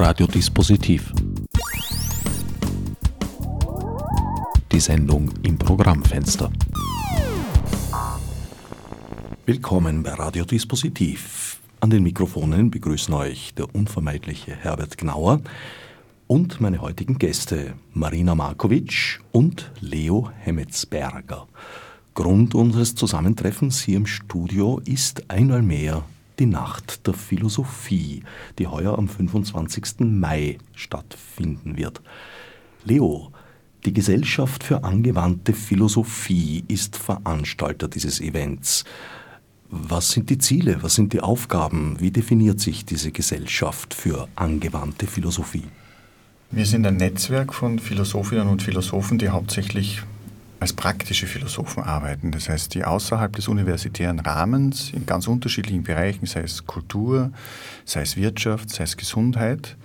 Radiodispositiv. Die Sendung im Programmfenster. Willkommen bei Radiodispositiv. An den Mikrofonen begrüßen euch der unvermeidliche Herbert Gnauer und meine heutigen Gäste Marina Markovic und Leo Hemmetsberger. Grund unseres Zusammentreffens hier im Studio ist einmal mehr die Nacht der Philosophie, die heuer am 25. Mai stattfinden wird. Leo, die Gesellschaft für angewandte Philosophie ist Veranstalter dieses Events. Was sind die Ziele, was sind die Aufgaben, wie definiert sich diese Gesellschaft für angewandte Philosophie? Wir sind ein Netzwerk von Philosophinnen und Philosophen, die hauptsächlich als praktische Philosophen arbeiten. Das heißt, die außerhalb des universitären Rahmens in ganz unterschiedlichen Bereichen, sei es Kultur, sei es Wirtschaft, sei es Gesundheit,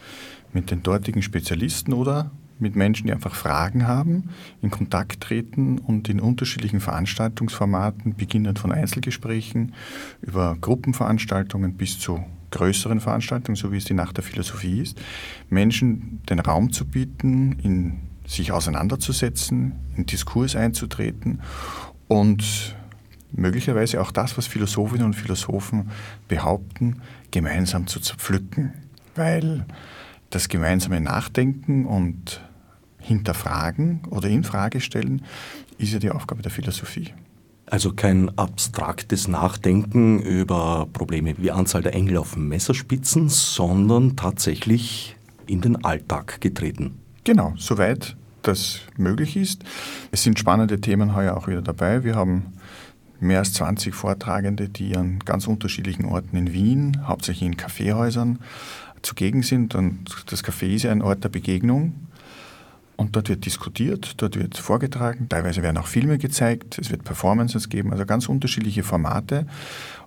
mit den dortigen Spezialisten oder mit Menschen, die einfach Fragen haben, in Kontakt treten und in unterschiedlichen Veranstaltungsformaten, beginnend von Einzelgesprächen über Gruppenveranstaltungen bis zu größeren Veranstaltungen, so wie es die Nacht der Philosophie ist, Menschen den Raum zu bieten, in sich auseinanderzusetzen, in Diskurs einzutreten und möglicherweise auch das, was Philosophinnen und Philosophen behaupten, gemeinsam zu zerpflücken. Weil das gemeinsame Nachdenken und Hinterfragen oder Infrage stellen ist ja die Aufgabe der Philosophie. Also kein abstraktes Nachdenken über Probleme wie Anzahl der Engel auf Messerspitzen, sondern tatsächlich in den Alltag getreten. Genau, soweit das möglich ist. Es sind spannende Themen heuer auch wieder dabei. Wir haben mehr als 20 Vortragende, die an ganz unterschiedlichen Orten in Wien, hauptsächlich in Kaffeehäusern, zugegen sind. Und das Café ist ja ein Ort der Begegnung. Und dort wird diskutiert, dort wird vorgetragen, teilweise werden auch Filme gezeigt, es wird Performances geben, also ganz unterschiedliche Formate.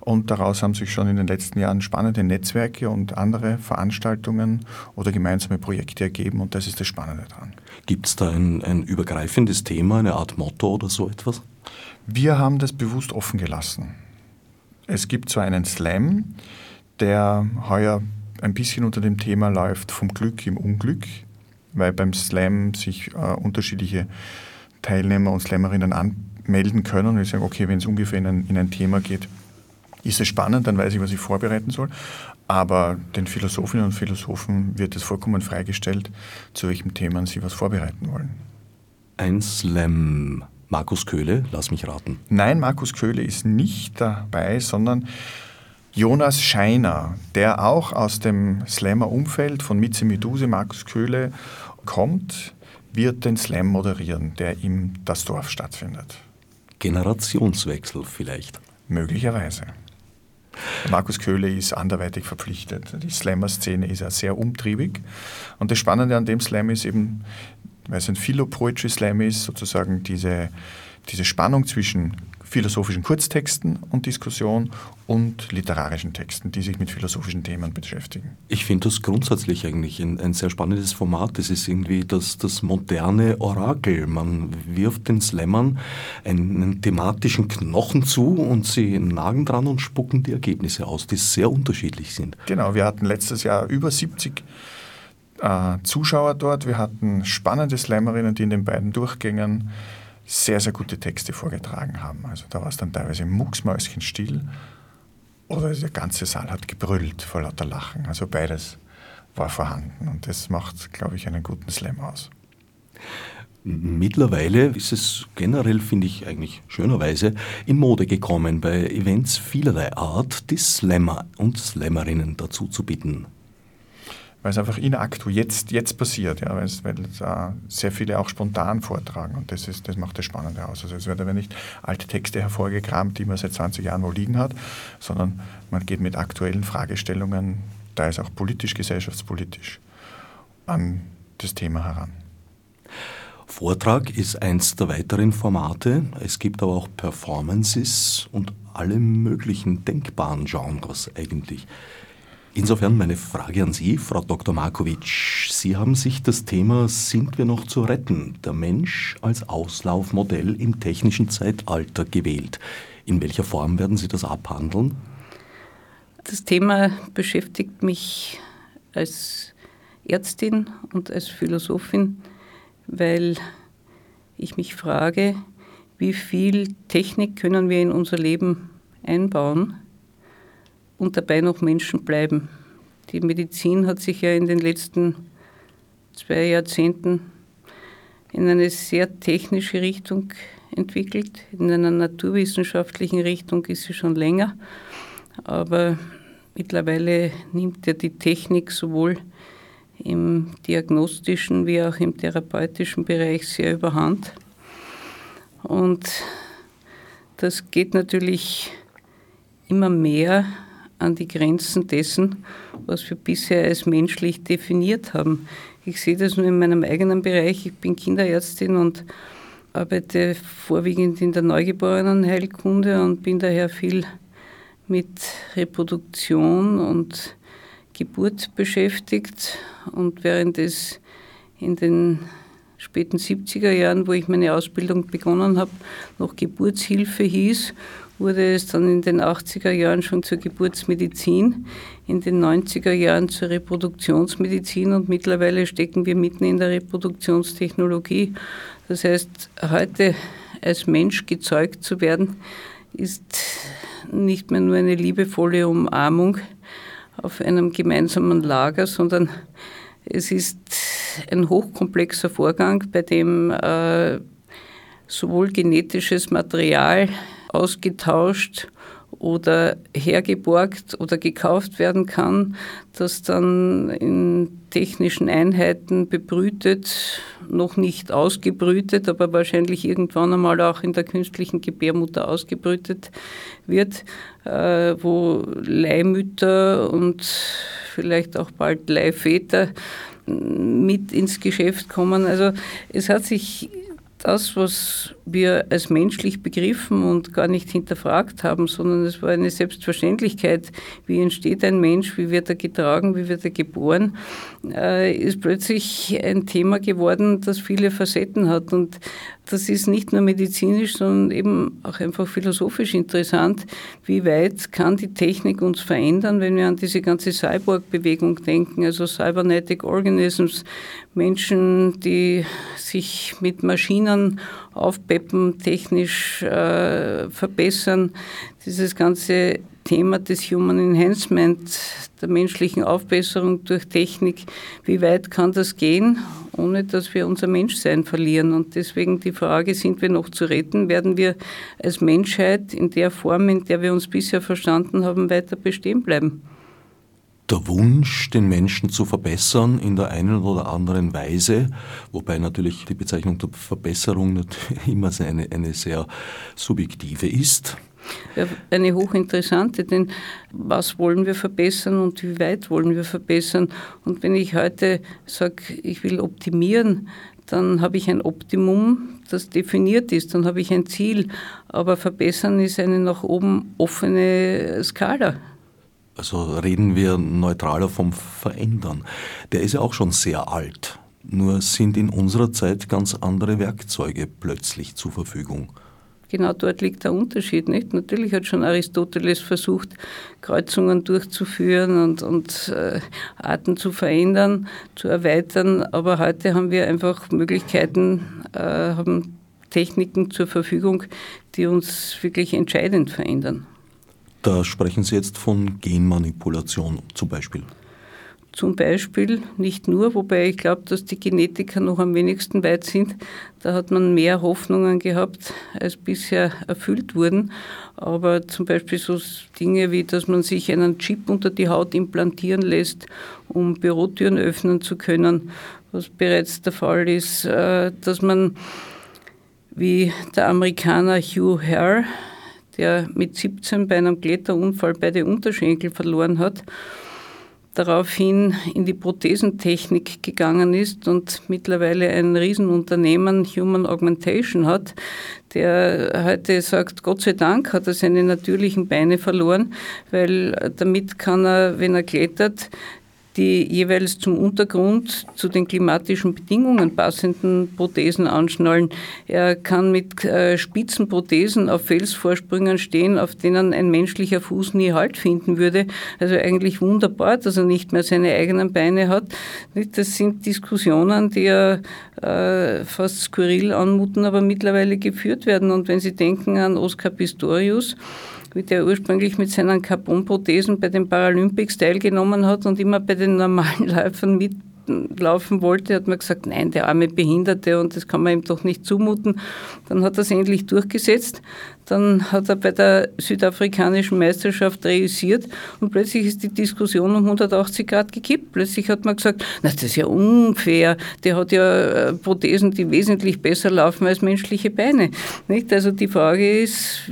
Und daraus haben sich schon in den letzten Jahren spannende Netzwerke und andere Veranstaltungen oder gemeinsame Projekte ergeben und das ist das Spannende daran. Gibt es da ein, ein übergreifendes Thema, eine Art Motto oder so etwas? Wir haben das bewusst offen gelassen. Es gibt zwar einen Slam, der heuer ein bisschen unter dem Thema läuft vom Glück im Unglück weil beim Slam sich äh, unterschiedliche Teilnehmer und Slammerinnen anmelden können und ich sage, okay, wenn es ungefähr in ein, in ein Thema geht, ist es spannend, dann weiß ich, was ich vorbereiten soll. Aber den Philosophinnen und Philosophen wird es vollkommen freigestellt, zu welchem Thema sie was vorbereiten wollen. Ein Slam. Markus Köhle, lass mich raten. Nein, Markus Köhle ist nicht dabei, sondern Jonas Scheiner, der auch aus dem Slammer-Umfeld von Mitze Meduse, Markus Köhle kommt, wird den Slam moderieren, der im Das Dorf stattfindet. Generationswechsel vielleicht. Möglicherweise. Markus Köhle ist anderweitig verpflichtet. Die Slammer-Szene ist ja sehr umtriebig. Und das Spannende an dem Slam ist eben, weil es ein Philo-Poetry-Slam ist, sozusagen diese, diese Spannung zwischen philosophischen Kurztexten und Diskussion und literarischen Texten, die sich mit philosophischen Themen beschäftigen. Ich finde das grundsätzlich eigentlich ein, ein, sehr spannendes Format. Das ist irgendwie das, das moderne Orakel. Man wirft den Slammern einen thematischen Knochen zu und sie nagen dran und spucken die Ergebnisse aus, die sehr unterschiedlich sind. Genau, wir hatten letztes Jahr über 70 äh, Zuschauer dort. Wir hatten spannende Slammerinnen, die in den beiden Durchgängen sehr, sehr gute Texte vorgetragen haben. Also da war es dann teilweise mucksmäuschen still oder der ganze Saal hat gebrüllt vor lauter Lachen. Also beides war vorhanden und das macht, glaube ich, einen guten Slam aus. Mittlerweile ist es generell, finde ich eigentlich schönerweise, in Mode gekommen, bei Events vielerlei Art die Slammer und Slammerinnen dazu zu bitten weil es einfach in jetzt, jetzt passiert, ja, weil, es, weil äh, sehr viele auch spontan vortragen und das, ist, das macht das Spannende aus. Also es werden nicht alte Texte hervorgekramt, die man seit 20 Jahren wo liegen hat, sondern man geht mit aktuellen Fragestellungen, da ist auch politisch, gesellschaftspolitisch, an das Thema heran. Vortrag ist eins der weiteren Formate. Es gibt aber auch Performances und alle möglichen denkbaren Genres eigentlich. Insofern meine Frage an Sie, Frau Dr. Markovic. Sie haben sich das Thema Sind wir noch zu retten? Der Mensch als Auslaufmodell im technischen Zeitalter gewählt. In welcher Form werden Sie das abhandeln? Das Thema beschäftigt mich als Ärztin und als Philosophin, weil ich mich frage, wie viel Technik können wir in unser Leben einbauen und dabei noch Menschen bleiben. Die Medizin hat sich ja in den letzten zwei Jahrzehnten in eine sehr technische Richtung entwickelt. In einer naturwissenschaftlichen Richtung ist sie schon länger, aber mittlerweile nimmt ja die Technik sowohl im diagnostischen wie auch im therapeutischen Bereich sehr überhand. Und das geht natürlich immer mehr an die Grenzen dessen, was wir bisher als menschlich definiert haben. Ich sehe das nur in meinem eigenen Bereich. Ich bin Kinderärztin und arbeite vorwiegend in der Neugeborenenheilkunde und bin daher viel mit Reproduktion und Geburt beschäftigt. Und während es in den späten 70er Jahren, wo ich meine Ausbildung begonnen habe, noch Geburtshilfe hieß, wurde es dann in den 80er Jahren schon zur Geburtsmedizin, in den 90er Jahren zur Reproduktionsmedizin und mittlerweile stecken wir mitten in der Reproduktionstechnologie. Das heißt, heute als Mensch gezeugt zu werden, ist nicht mehr nur eine liebevolle Umarmung auf einem gemeinsamen Lager, sondern es ist ein hochkomplexer Vorgang, bei dem äh, sowohl genetisches Material ausgetauscht oder hergeborgt oder gekauft werden kann, das dann in technischen Einheiten bebrütet, noch nicht ausgebrütet, aber wahrscheinlich irgendwann einmal auch in der künstlichen Gebärmutter ausgebrütet wird, äh, wo Leihmütter und vielleicht auch bald Leihväter mit ins Geschäft kommen. Also es hat sich das, was wir als menschlich begriffen und gar nicht hinterfragt haben, sondern es war eine Selbstverständlichkeit, wie entsteht ein Mensch, wie wird er getragen, wie wird er geboren, äh, ist plötzlich ein Thema geworden, das viele Facetten hat. Und das ist nicht nur medizinisch, sondern eben auch einfach philosophisch interessant. Wie weit kann die Technik uns verändern, wenn wir an diese ganze Cyborg-Bewegung denken, also Cybernetic Organisms, Menschen, die sich mit Maschinen aufpeppen, technisch äh, verbessern. Dieses ganze Thema des Human Enhancement, der menschlichen Aufbesserung durch Technik, wie weit kann das gehen, ohne dass wir unser Menschsein verlieren? Und deswegen die Frage, sind wir noch zu retten? Werden wir als Menschheit in der Form, in der wir uns bisher verstanden haben, weiter bestehen bleiben? der Wunsch, den Menschen zu verbessern in der einen oder anderen Weise, wobei natürlich die Bezeichnung der Verbesserung immer eine, eine sehr subjektive ist. Eine hochinteressante, denn was wollen wir verbessern und wie weit wollen wir verbessern? Und wenn ich heute sage, ich will optimieren, dann habe ich ein Optimum, das definiert ist, dann habe ich ein Ziel. Aber verbessern ist eine nach oben offene Skala. Also reden wir neutraler vom Verändern. Der ist ja auch schon sehr alt. Nur sind in unserer Zeit ganz andere Werkzeuge plötzlich zur Verfügung. Genau dort liegt der Unterschied. Nicht? Natürlich hat schon Aristoteles versucht, Kreuzungen durchzuführen und, und äh, Arten zu verändern, zu erweitern. Aber heute haben wir einfach Möglichkeiten, äh, haben Techniken zur Verfügung, die uns wirklich entscheidend verändern. Da sprechen Sie jetzt von Genmanipulation zum Beispiel. Zum Beispiel, nicht nur, wobei ich glaube, dass die Genetiker noch am wenigsten weit sind. Da hat man mehr Hoffnungen gehabt, als bisher erfüllt wurden. Aber zum Beispiel so Dinge wie, dass man sich einen Chip unter die Haut implantieren lässt, um Bürotüren öffnen zu können, was bereits der Fall ist, äh, dass man wie der Amerikaner Hugh Hare der mit 17 bei einem Kletterunfall beide Unterschenkel verloren hat, daraufhin in die Prothesentechnik gegangen ist und mittlerweile ein Riesenunternehmen Human Augmentation hat, der heute sagt, Gott sei Dank hat er seine natürlichen Beine verloren, weil damit kann er, wenn er klettert, die jeweils zum Untergrund zu den klimatischen Bedingungen passenden Prothesen anschnallen. Er kann mit äh, spitzen Prothesen auf Felsvorsprüngen stehen, auf denen ein menschlicher Fuß nie Halt finden würde. Also eigentlich wunderbar, dass er nicht mehr seine eigenen Beine hat. Das sind Diskussionen, die ja äh, fast skurril anmuten, aber mittlerweile geführt werden. Und wenn Sie denken an Oscar Pistorius, der ursprünglich mit seinen Carbonprothesen bei den Paralympics teilgenommen hat und immer bei den normalen Läufern mitlaufen wollte, hat man gesagt, nein, der arme Behinderte und das kann man ihm doch nicht zumuten. Dann hat er es endlich durchgesetzt. Dann hat er bei der südafrikanischen Meisterschaft reüssiert und plötzlich ist die Diskussion um 180 Grad gekippt. Plötzlich hat man gesagt, na, das ist ja unfair. Der hat ja äh, Prothesen, die wesentlich besser laufen als menschliche Beine. Nicht? Also die Frage ist,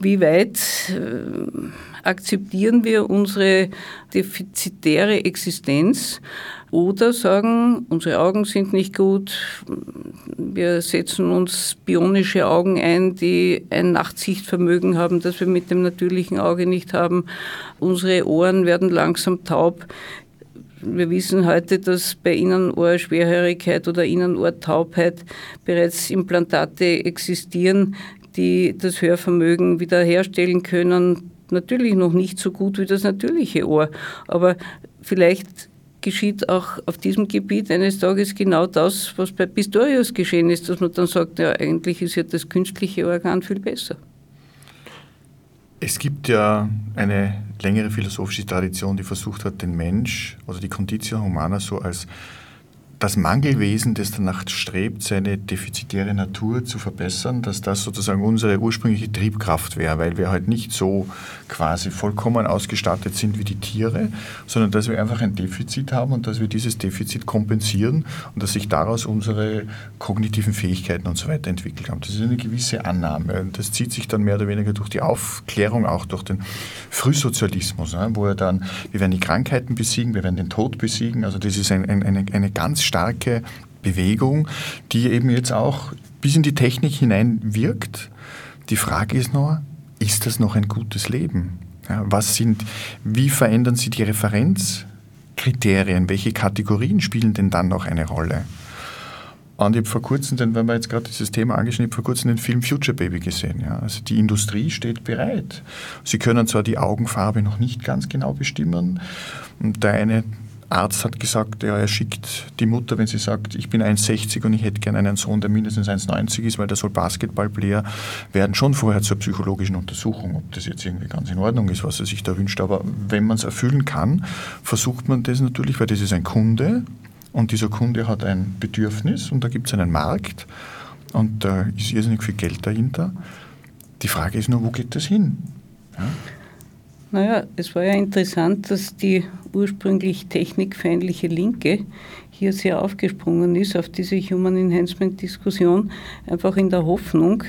wie weit äh, akzeptieren wir unsere defizitäre Existenz oder sagen, unsere Augen sind nicht gut, wir setzen uns bionische Augen ein, die ein Nachtsichtvermögen haben, das wir mit dem natürlichen Auge nicht haben. Unsere Ohren werden langsam taub. Wir wissen heute, dass bei Innenohrschwerhörigkeit oder Innenohrtaubheit bereits Implantate existieren, die das Hörvermögen wiederherstellen können. Natürlich noch nicht so gut wie das natürliche Ohr, aber vielleicht geschieht auch auf diesem Gebiet eines Tages genau das, was bei Pistorius geschehen ist, dass man dann sagt, ja, eigentlich ist ja das künstliche Organ viel besser. Es gibt ja eine längere philosophische Tradition, die versucht hat, den Mensch oder die Conditio Humana so als das Mangelwesen, das danach strebt, seine defizitäre Natur zu verbessern, dass das sozusagen unsere ursprüngliche Triebkraft wäre, weil wir halt nicht so quasi vollkommen ausgestattet sind wie die Tiere, sondern dass wir einfach ein Defizit haben und dass wir dieses Defizit kompensieren und dass sich daraus unsere kognitiven Fähigkeiten und so weiter entwickelt haben. Das ist eine gewisse Annahme und das zieht sich dann mehr oder weniger durch die Aufklärung, auch durch den Frühsozialismus, ne, wo er dann, wir werden die Krankheiten besiegen, wir werden den Tod besiegen, also das ist ein, ein, eine, eine ganz starke Bewegung, die eben jetzt auch bis in die Technik hinein wirkt. Die Frage ist nur, ist das noch ein gutes Leben? Ja, was sind, wie verändern Sie die Referenzkriterien? Welche Kategorien spielen denn dann noch eine Rolle? Und ich habe vor kurzem, denn wenn wir jetzt gerade dieses Thema angeschnitten, vor kurzem den Film Future Baby gesehen. Ja. Also die Industrie steht bereit. Sie können zwar die Augenfarbe noch nicht ganz genau bestimmen. Und der eine Arzt hat gesagt, ja, er schickt die Mutter, wenn sie sagt, ich bin 1,60 und ich hätte gerne einen Sohn, der mindestens 1,90 ist, weil der soll Basketballplayer werden, schon vorher zur psychologischen Untersuchung, ob das jetzt irgendwie ganz in Ordnung ist, was er sich da wünscht. Aber wenn man es erfüllen kann, versucht man das natürlich, weil das ist ein Kunde und dieser Kunde hat ein Bedürfnis und da gibt es einen Markt und da ist irrsinnig viel Geld dahinter. Die Frage ist nur, wo geht das hin? Ja? Naja, es war ja interessant, dass die ursprünglich technikfeindliche Linke hier sehr aufgesprungen ist auf diese Human Enhancement Diskussion, einfach in der Hoffnung,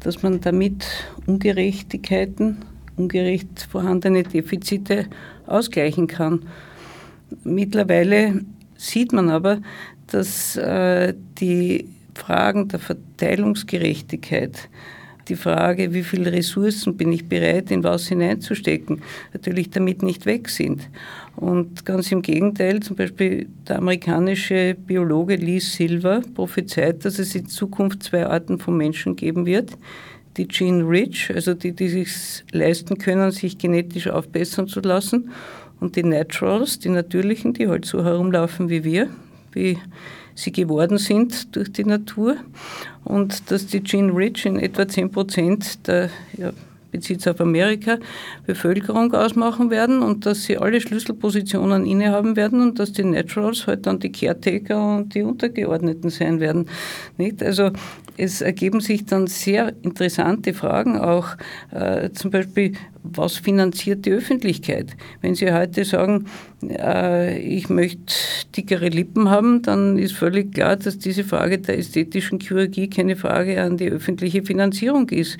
dass man damit Ungerechtigkeiten, ungerecht vorhandene Defizite ausgleichen kann. Mittlerweile sieht man aber, dass äh, die Fragen der Verteilungsgerechtigkeit die Frage, wie viele Ressourcen bin ich bereit, in was hineinzustecken, natürlich damit nicht weg sind. Und ganz im Gegenteil, zum Beispiel der amerikanische Biologe Lee Silver prophezeit, dass es in Zukunft zwei Arten von Menschen geben wird. Die Gene Rich, also die, die sich leisten können, sich genetisch aufbessern zu lassen, und die Naturals, die natürlichen, die halt so herumlaufen wie wir, wie sie geworden sind durch die Natur und dass die Gene Rich in etwa 10 Prozent der ja, bezieht auf Amerika, Bevölkerung ausmachen werden und dass sie alle Schlüsselpositionen innehaben werden und dass die Naturals halt dann die Caretaker und die Untergeordneten sein werden. Nicht? Also es ergeben sich dann sehr interessante Fragen, auch äh, zum Beispiel, was finanziert die Öffentlichkeit? Wenn Sie heute sagen, äh, ich möchte dickere Lippen haben, dann ist völlig klar, dass diese Frage der ästhetischen Chirurgie keine Frage an die öffentliche Finanzierung ist.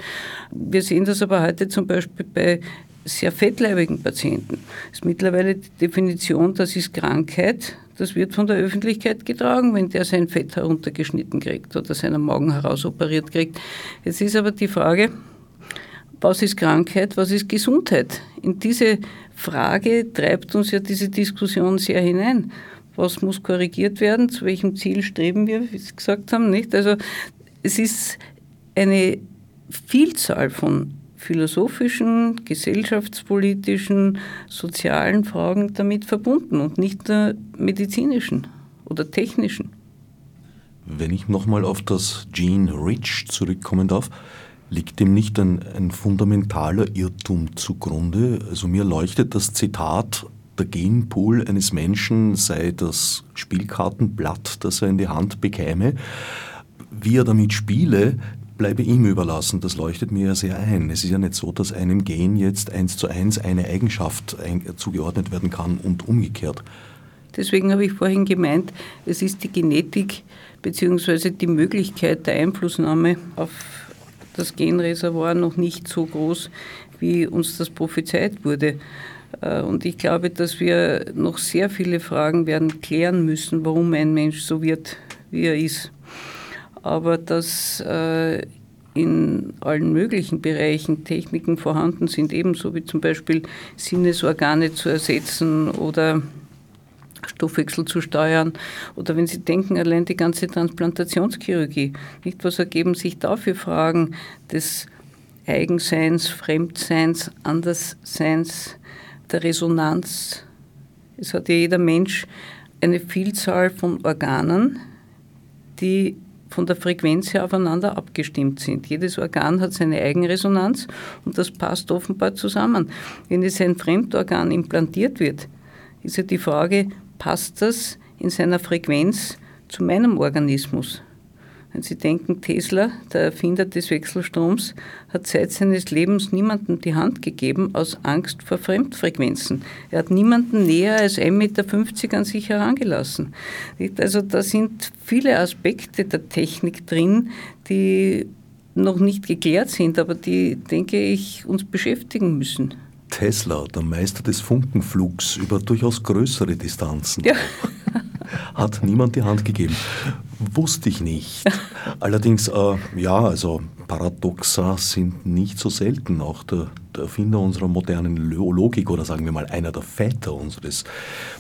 Wir sehen das aber heute zum Beispiel bei sehr fettleibigen Patienten. Das ist mittlerweile die Definition, das ist Krankheit, das wird von der Öffentlichkeit getragen, wenn der sein Fett heruntergeschnitten kriegt oder seinen Magen herausoperiert kriegt. Jetzt ist aber die Frage, was ist Krankheit, was ist Gesundheit? In diese Frage treibt uns ja diese Diskussion sehr hinein. Was muss korrigiert werden? Zu welchem Ziel streben wir, wie Sie gesagt haben, nicht? Also, es ist eine Vielzahl von philosophischen, gesellschaftspolitischen, sozialen Fragen damit verbunden und nicht nur medizinischen oder technischen. Wenn ich nochmal auf das Gene Rich zurückkommen darf, liegt dem nicht ein, ein fundamentaler Irrtum zugrunde? Also mir leuchtet das Zitat, der Genpool eines Menschen sei das Spielkartenblatt, das er in die Hand bekäme. Wie er damit spiele, bleibe ihm überlassen. Das leuchtet mir ja sehr ein. Es ist ja nicht so, dass einem Gen jetzt eins zu eins eine Eigenschaft zugeordnet werden kann und umgekehrt. Deswegen habe ich vorhin gemeint, es ist die Genetik bzw. die Möglichkeit der Einflussnahme auf das Genreservoir noch nicht so groß, wie uns das prophezeit wurde. Äh, und ich glaube, dass wir noch sehr viele Fragen werden klären müssen, warum ein Mensch so wird, wie er ist aber dass äh, in allen möglichen Bereichen Techniken vorhanden sind, ebenso wie zum Beispiel Sinnesorgane zu ersetzen oder Stoffwechsel zu steuern. Oder wenn Sie denken, allein die ganze Transplantationschirurgie, nicht was ergeben sich da für Fragen des Eigenseins, Fremdseins, Andersseins, der Resonanz. Es hat ja jeder Mensch eine Vielzahl von Organen, die von der Frequenz her aufeinander abgestimmt sind. Jedes Organ hat seine Eigenresonanz und das passt offenbar zusammen. Wenn jetzt ein Fremdorgan implantiert wird, ist ja die Frage, passt das in seiner Frequenz zu meinem Organismus? Wenn Sie denken, Tesla, der Erfinder des Wechselstroms, hat seit seines Lebens niemandem die Hand gegeben aus Angst vor Fremdfrequenzen. Er hat niemanden näher als 1,50 Meter an sich herangelassen. Also da sind viele Aspekte der Technik drin, die noch nicht geklärt sind, aber die, denke ich, uns beschäftigen müssen. Tesla, der Meister des Funkenflugs über durchaus größere Distanzen. Ja. Hat niemand die Hand gegeben. Wusste ich nicht. Allerdings, äh, ja, also Paradoxa sind nicht so selten. Auch der, der, Erfinder unserer modernen Logik oder sagen wir mal einer der Väter unseres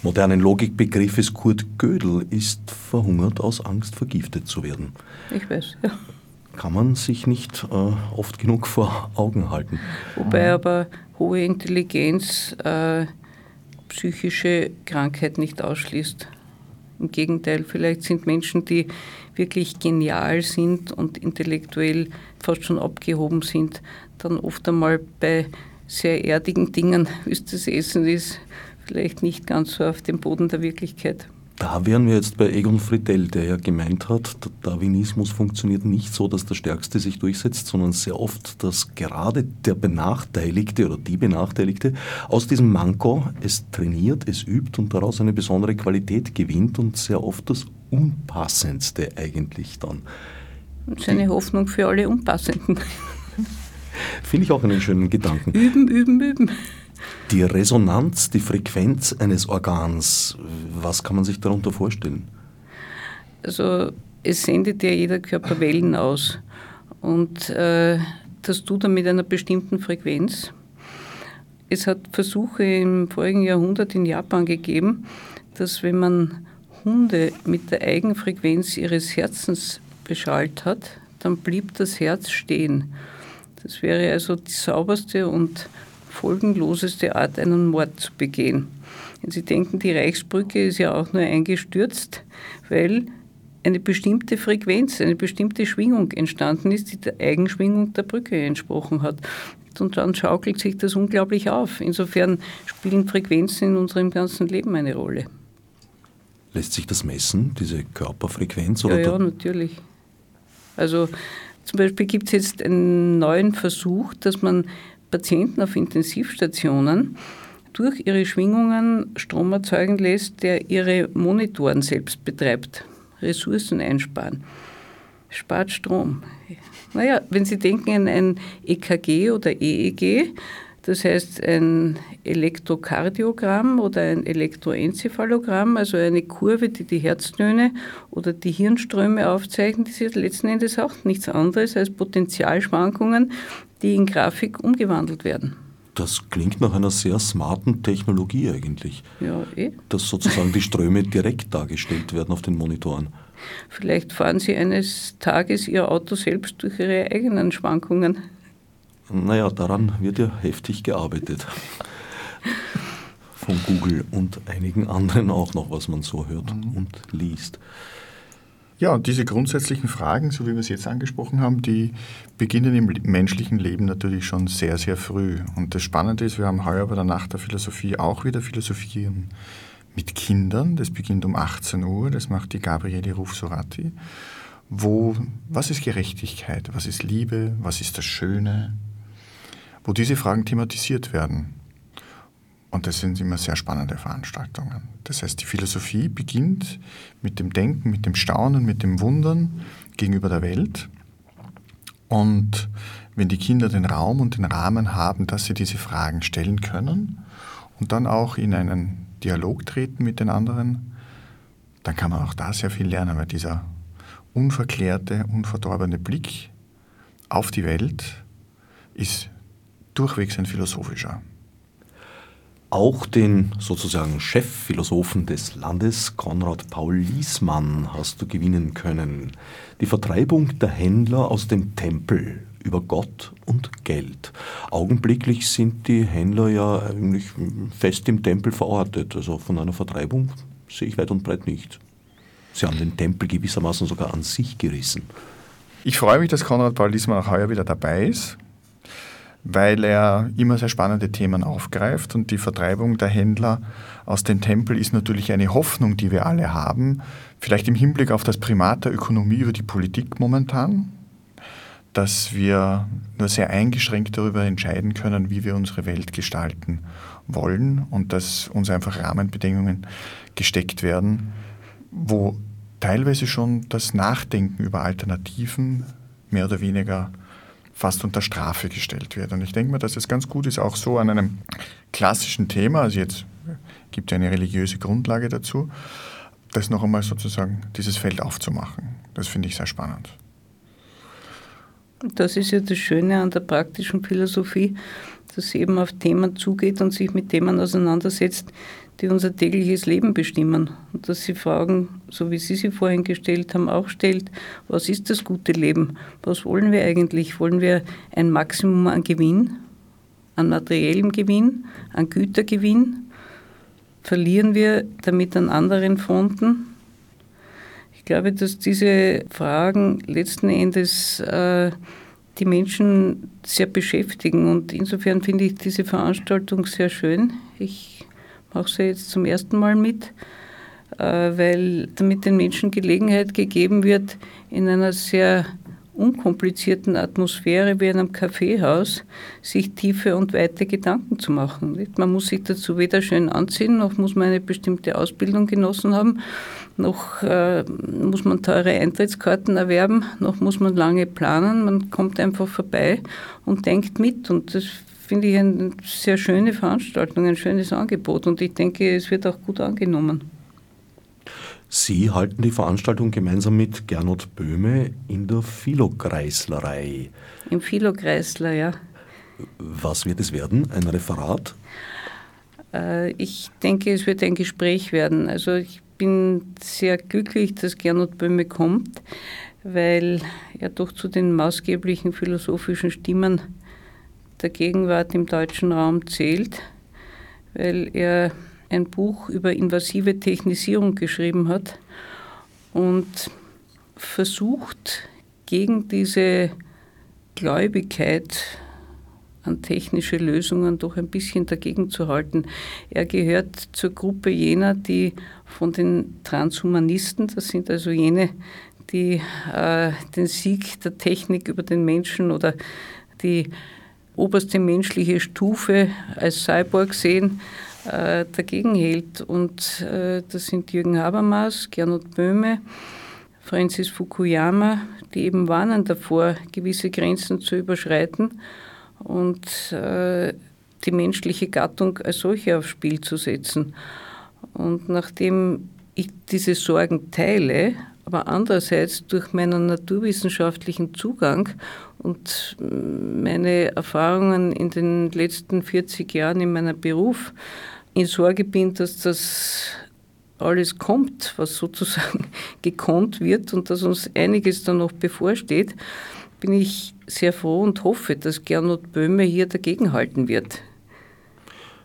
modernen Logikbegriffes, Kurt Gödel, ist verhungert aus Angst, vergiftet zu werden. Ich weiß, ja. Kann man sich nicht äh, oft genug vor Augen halten. Wobei aber hohe Intelligenz äh, psychische Krankheit nicht ausschließt. Im Gegenteil, vielleicht sind Menschen, die wirklich genial sind und intellektuell fast schon abgehoben sind, dann oft einmal bei sehr erdigen Dingen, wie es das Essen ist, vielleicht nicht ganz so auf dem Boden der Wirklichkeit. Da wären wir jetzt bei Egon Friedel, der ja gemeint hat, der Darwinismus funktioniert nicht so, dass der Stärkste sich durchsetzt, sondern sehr oft, dass gerade der Benachteiligte oder die Benachteiligte aus diesem Manko es trainiert, es übt und daraus eine besondere Qualität gewinnt und sehr oft das Unpassendste eigentlich dann. Das ist eine Hoffnung für alle Unpassenden. Finde ich auch einen schönen Gedanken. Üben, üben, üben. Die Resonanz, die Frequenz eines Organs, was kann man sich darunter vorstellen? Also es sendet ja jeder Körper Wellen aus und äh, das tut er mit einer bestimmten Frequenz. Es hat Versuche im vorigen Jahrhundert in Japan gegeben, dass wenn man Hunde mit der Eigenfrequenz ihres Herzens beschallt hat, dann blieb das Herz stehen. Das wäre also die sauberste und folgenloseste Art, einen Mord zu begehen. Wenn Sie denken, die Reichsbrücke ist ja auch nur eingestürzt, weil eine bestimmte Frequenz, eine bestimmte Schwingung entstanden ist, die der Eigenschwingung der Brücke entsprochen hat. Und dann schaukelt sich das unglaublich auf. Insofern spielen Frequenzen in unserem ganzen Leben eine Rolle. Lässt sich das messen, diese Körperfrequenz? Oder ja, ja, natürlich. Also zum Beispiel gibt es jetzt einen neuen Versuch, dass man Patienten auf Intensivstationen durch ihre Schwingungen Strom erzeugen lässt, der ihre Monitoren selbst betreibt. Ressourcen einsparen. Spart Strom. Naja, wenn Sie denken an ein EKG oder EEG, das heißt ein Elektrokardiogramm oder ein Elektroenzephalogramm, also eine Kurve, die die Herztöne oder die Hirnströme aufzeichnet, ist letzten Endes auch nichts anderes als Potentialschwankungen, die in Grafik umgewandelt werden. Das klingt nach einer sehr smarten Technologie eigentlich. Ja, eh. Dass sozusagen die Ströme direkt dargestellt werden auf den Monitoren. Vielleicht fahren Sie eines Tages Ihr Auto selbst durch Ihre eigenen Schwankungen. Naja, daran wird ja heftig gearbeitet. Von Google und einigen anderen auch noch, was man so hört und liest. Ja, und diese grundsätzlichen Fragen, so wie wir es jetzt angesprochen haben, die beginnen im menschlichen Leben natürlich schon sehr, sehr früh. Und das Spannende ist, wir haben heuer bei der Nacht der Philosophie auch wieder Philosophieren mit Kindern. Das beginnt um 18 Uhr, das macht die Gabriele Rufsorati. Wo, was ist Gerechtigkeit, was ist Liebe, was ist das Schöne, wo diese Fragen thematisiert werden. Und das sind immer sehr spannende Veranstaltungen. Das heißt, die Philosophie beginnt mit dem Denken, mit dem Staunen, mit dem Wundern gegenüber der Welt. Und wenn die Kinder den Raum und den Rahmen haben, dass sie diese Fragen stellen können und dann auch in einen Dialog treten mit den anderen, dann kann man auch da sehr viel lernen, weil dieser unverklärte, unverdorbene Blick auf die Welt ist durchwegs ein philosophischer. Auch den sozusagen Chefphilosophen des Landes, Konrad Paul Liesmann, hast du gewinnen können. Die Vertreibung der Händler aus dem Tempel über Gott und Geld. Augenblicklich sind die Händler ja eigentlich fest im Tempel verortet. Also von einer Vertreibung sehe ich weit und breit nichts. Sie haben den Tempel gewissermaßen sogar an sich gerissen. Ich freue mich, dass Konrad Paul Liesmann auch heuer wieder dabei ist weil er immer sehr spannende Themen aufgreift und die Vertreibung der Händler aus dem Tempel ist natürlich eine Hoffnung, die wir alle haben, vielleicht im Hinblick auf das Primat der Ökonomie über die Politik momentan, dass wir nur sehr eingeschränkt darüber entscheiden können, wie wir unsere Welt gestalten wollen und dass uns einfach Rahmenbedingungen gesteckt werden, wo teilweise schon das Nachdenken über Alternativen mehr oder weniger fast unter Strafe gestellt wird. Und ich denke mir, dass es ganz gut ist, auch so an einem klassischen Thema, also jetzt gibt es eine religiöse Grundlage dazu, das noch einmal sozusagen dieses Feld aufzumachen. Das finde ich sehr spannend. Das ist ja das Schöne an der praktischen Philosophie, dass sie eben auf Themen zugeht und sich mit Themen auseinandersetzt, die unser tägliches Leben bestimmen. Und dass sie Fragen, so wie Sie sie vorhin gestellt haben, auch stellt, was ist das gute Leben? Was wollen wir eigentlich? Wollen wir ein Maximum an Gewinn, an materiellem Gewinn, an Gütergewinn? Verlieren wir damit an anderen Fronten? Ich glaube, dass diese Fragen letzten Endes äh, die Menschen sehr beschäftigen und insofern finde ich diese Veranstaltung sehr schön. Ich mache sie jetzt zum ersten Mal mit, äh, weil damit den Menschen Gelegenheit gegeben wird, in einer sehr unkomplizierten Atmosphäre wie in einem Kaffeehaus sich tiefe und weite Gedanken zu machen. Man muss sich dazu weder schön anziehen, noch muss man eine bestimmte Ausbildung genossen haben, noch äh, muss man teure Eintrittskarten erwerben, noch muss man lange planen. Man kommt einfach vorbei und denkt mit. Und das finde ich eine sehr schöne Veranstaltung, ein schönes Angebot und ich denke, es wird auch gut angenommen. Sie halten die Veranstaltung gemeinsam mit Gernot Böhme in der Philokreislerei. Im Philokreisler, ja. Was wird es werden? Ein Referat? Äh, ich denke, es wird ein Gespräch werden. Also ich bin sehr glücklich, dass Gernot Böhme kommt, weil er doch zu den maßgeblichen philosophischen Stimmen der Gegenwart im deutschen Raum zählt, weil er ein Buch über invasive Technisierung geschrieben hat und versucht, gegen diese Gläubigkeit an technische Lösungen doch ein bisschen dagegen zu halten. Er gehört zur Gruppe jener, die von den Transhumanisten, das sind also jene, die äh, den Sieg der Technik über den Menschen oder die oberste menschliche Stufe als Cyborg sehen, äh, dagegen hält. Und äh, das sind Jürgen Habermas, Gernot Böhme, Francis Fukuyama, die eben warnen davor, gewisse Grenzen zu überschreiten und äh, die menschliche Gattung als solche aufs Spiel zu setzen. Und nachdem ich diese Sorgen teile, aber andererseits durch meinen naturwissenschaftlichen Zugang und meine Erfahrungen in den letzten 40 Jahren in meinem Beruf in Sorge bin, dass das alles kommt, was sozusagen gekonnt wird und dass uns einiges dann noch bevorsteht, bin ich sehr froh und hoffe, dass Gernot Böhme hier dagegenhalten wird.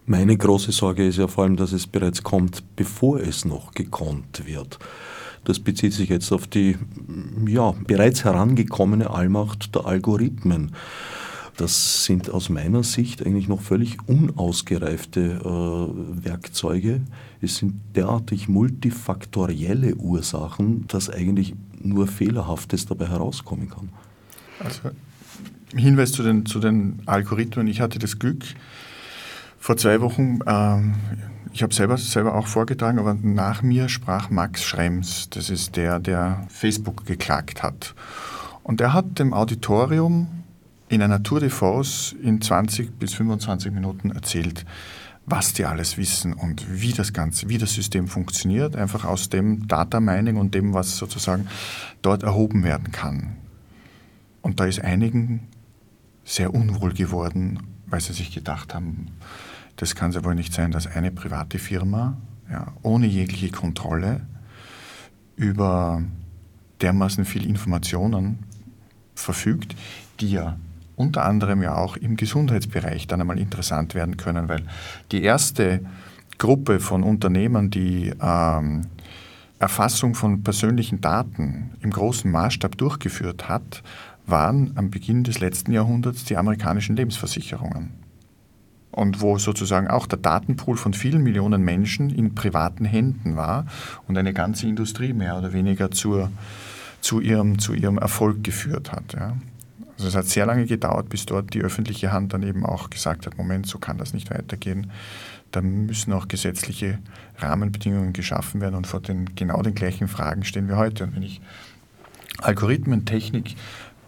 Meine große Sorge ist ja vor allem, dass es bereits kommt, bevor es noch gekonnt wird. Das bezieht sich jetzt auf die ja, bereits herangekommene Allmacht der Algorithmen. Das sind aus meiner Sicht eigentlich noch völlig unausgereifte äh, Werkzeuge. Es sind derartig multifaktorielle Ursachen, dass eigentlich nur Fehlerhaftes dabei herauskommen kann. Also Hinweis zu den, zu den Algorithmen. Ich hatte das Glück, vor zwei Wochen, ähm, ich habe selber, selber auch vorgetragen, aber nach mir sprach Max Schrems. Das ist der, der Facebook geklagt hat. Und er hat dem Auditorium in einer Tour de Force in 20 bis 25 Minuten erzählt, was die alles wissen und wie das Ganze, wie das System funktioniert, einfach aus dem Data Mining und dem, was sozusagen dort erhoben werden kann. Und da ist einigen sehr unwohl geworden, weil sie sich gedacht haben, das kann es ja wohl nicht sein, dass eine private Firma ja, ohne jegliche Kontrolle über dermaßen viel Informationen verfügt, die ja unter anderem ja auch im Gesundheitsbereich dann einmal interessant werden können, weil die erste Gruppe von Unternehmen, die ähm, Erfassung von persönlichen Daten im großen Maßstab durchgeführt hat, waren am Beginn des letzten Jahrhunderts die amerikanischen Lebensversicherungen und wo sozusagen auch der Datenpool von vielen Millionen Menschen in privaten Händen war und eine ganze Industrie mehr oder weniger zur, zu, ihrem, zu ihrem Erfolg geführt hat. Ja. Also es hat sehr lange gedauert, bis dort die öffentliche Hand dann eben auch gesagt hat, Moment, so kann das nicht weitergehen. Da müssen auch gesetzliche Rahmenbedingungen geschaffen werden und vor den genau den gleichen Fragen stehen wir heute. Und wenn ich Algorithmen, Technik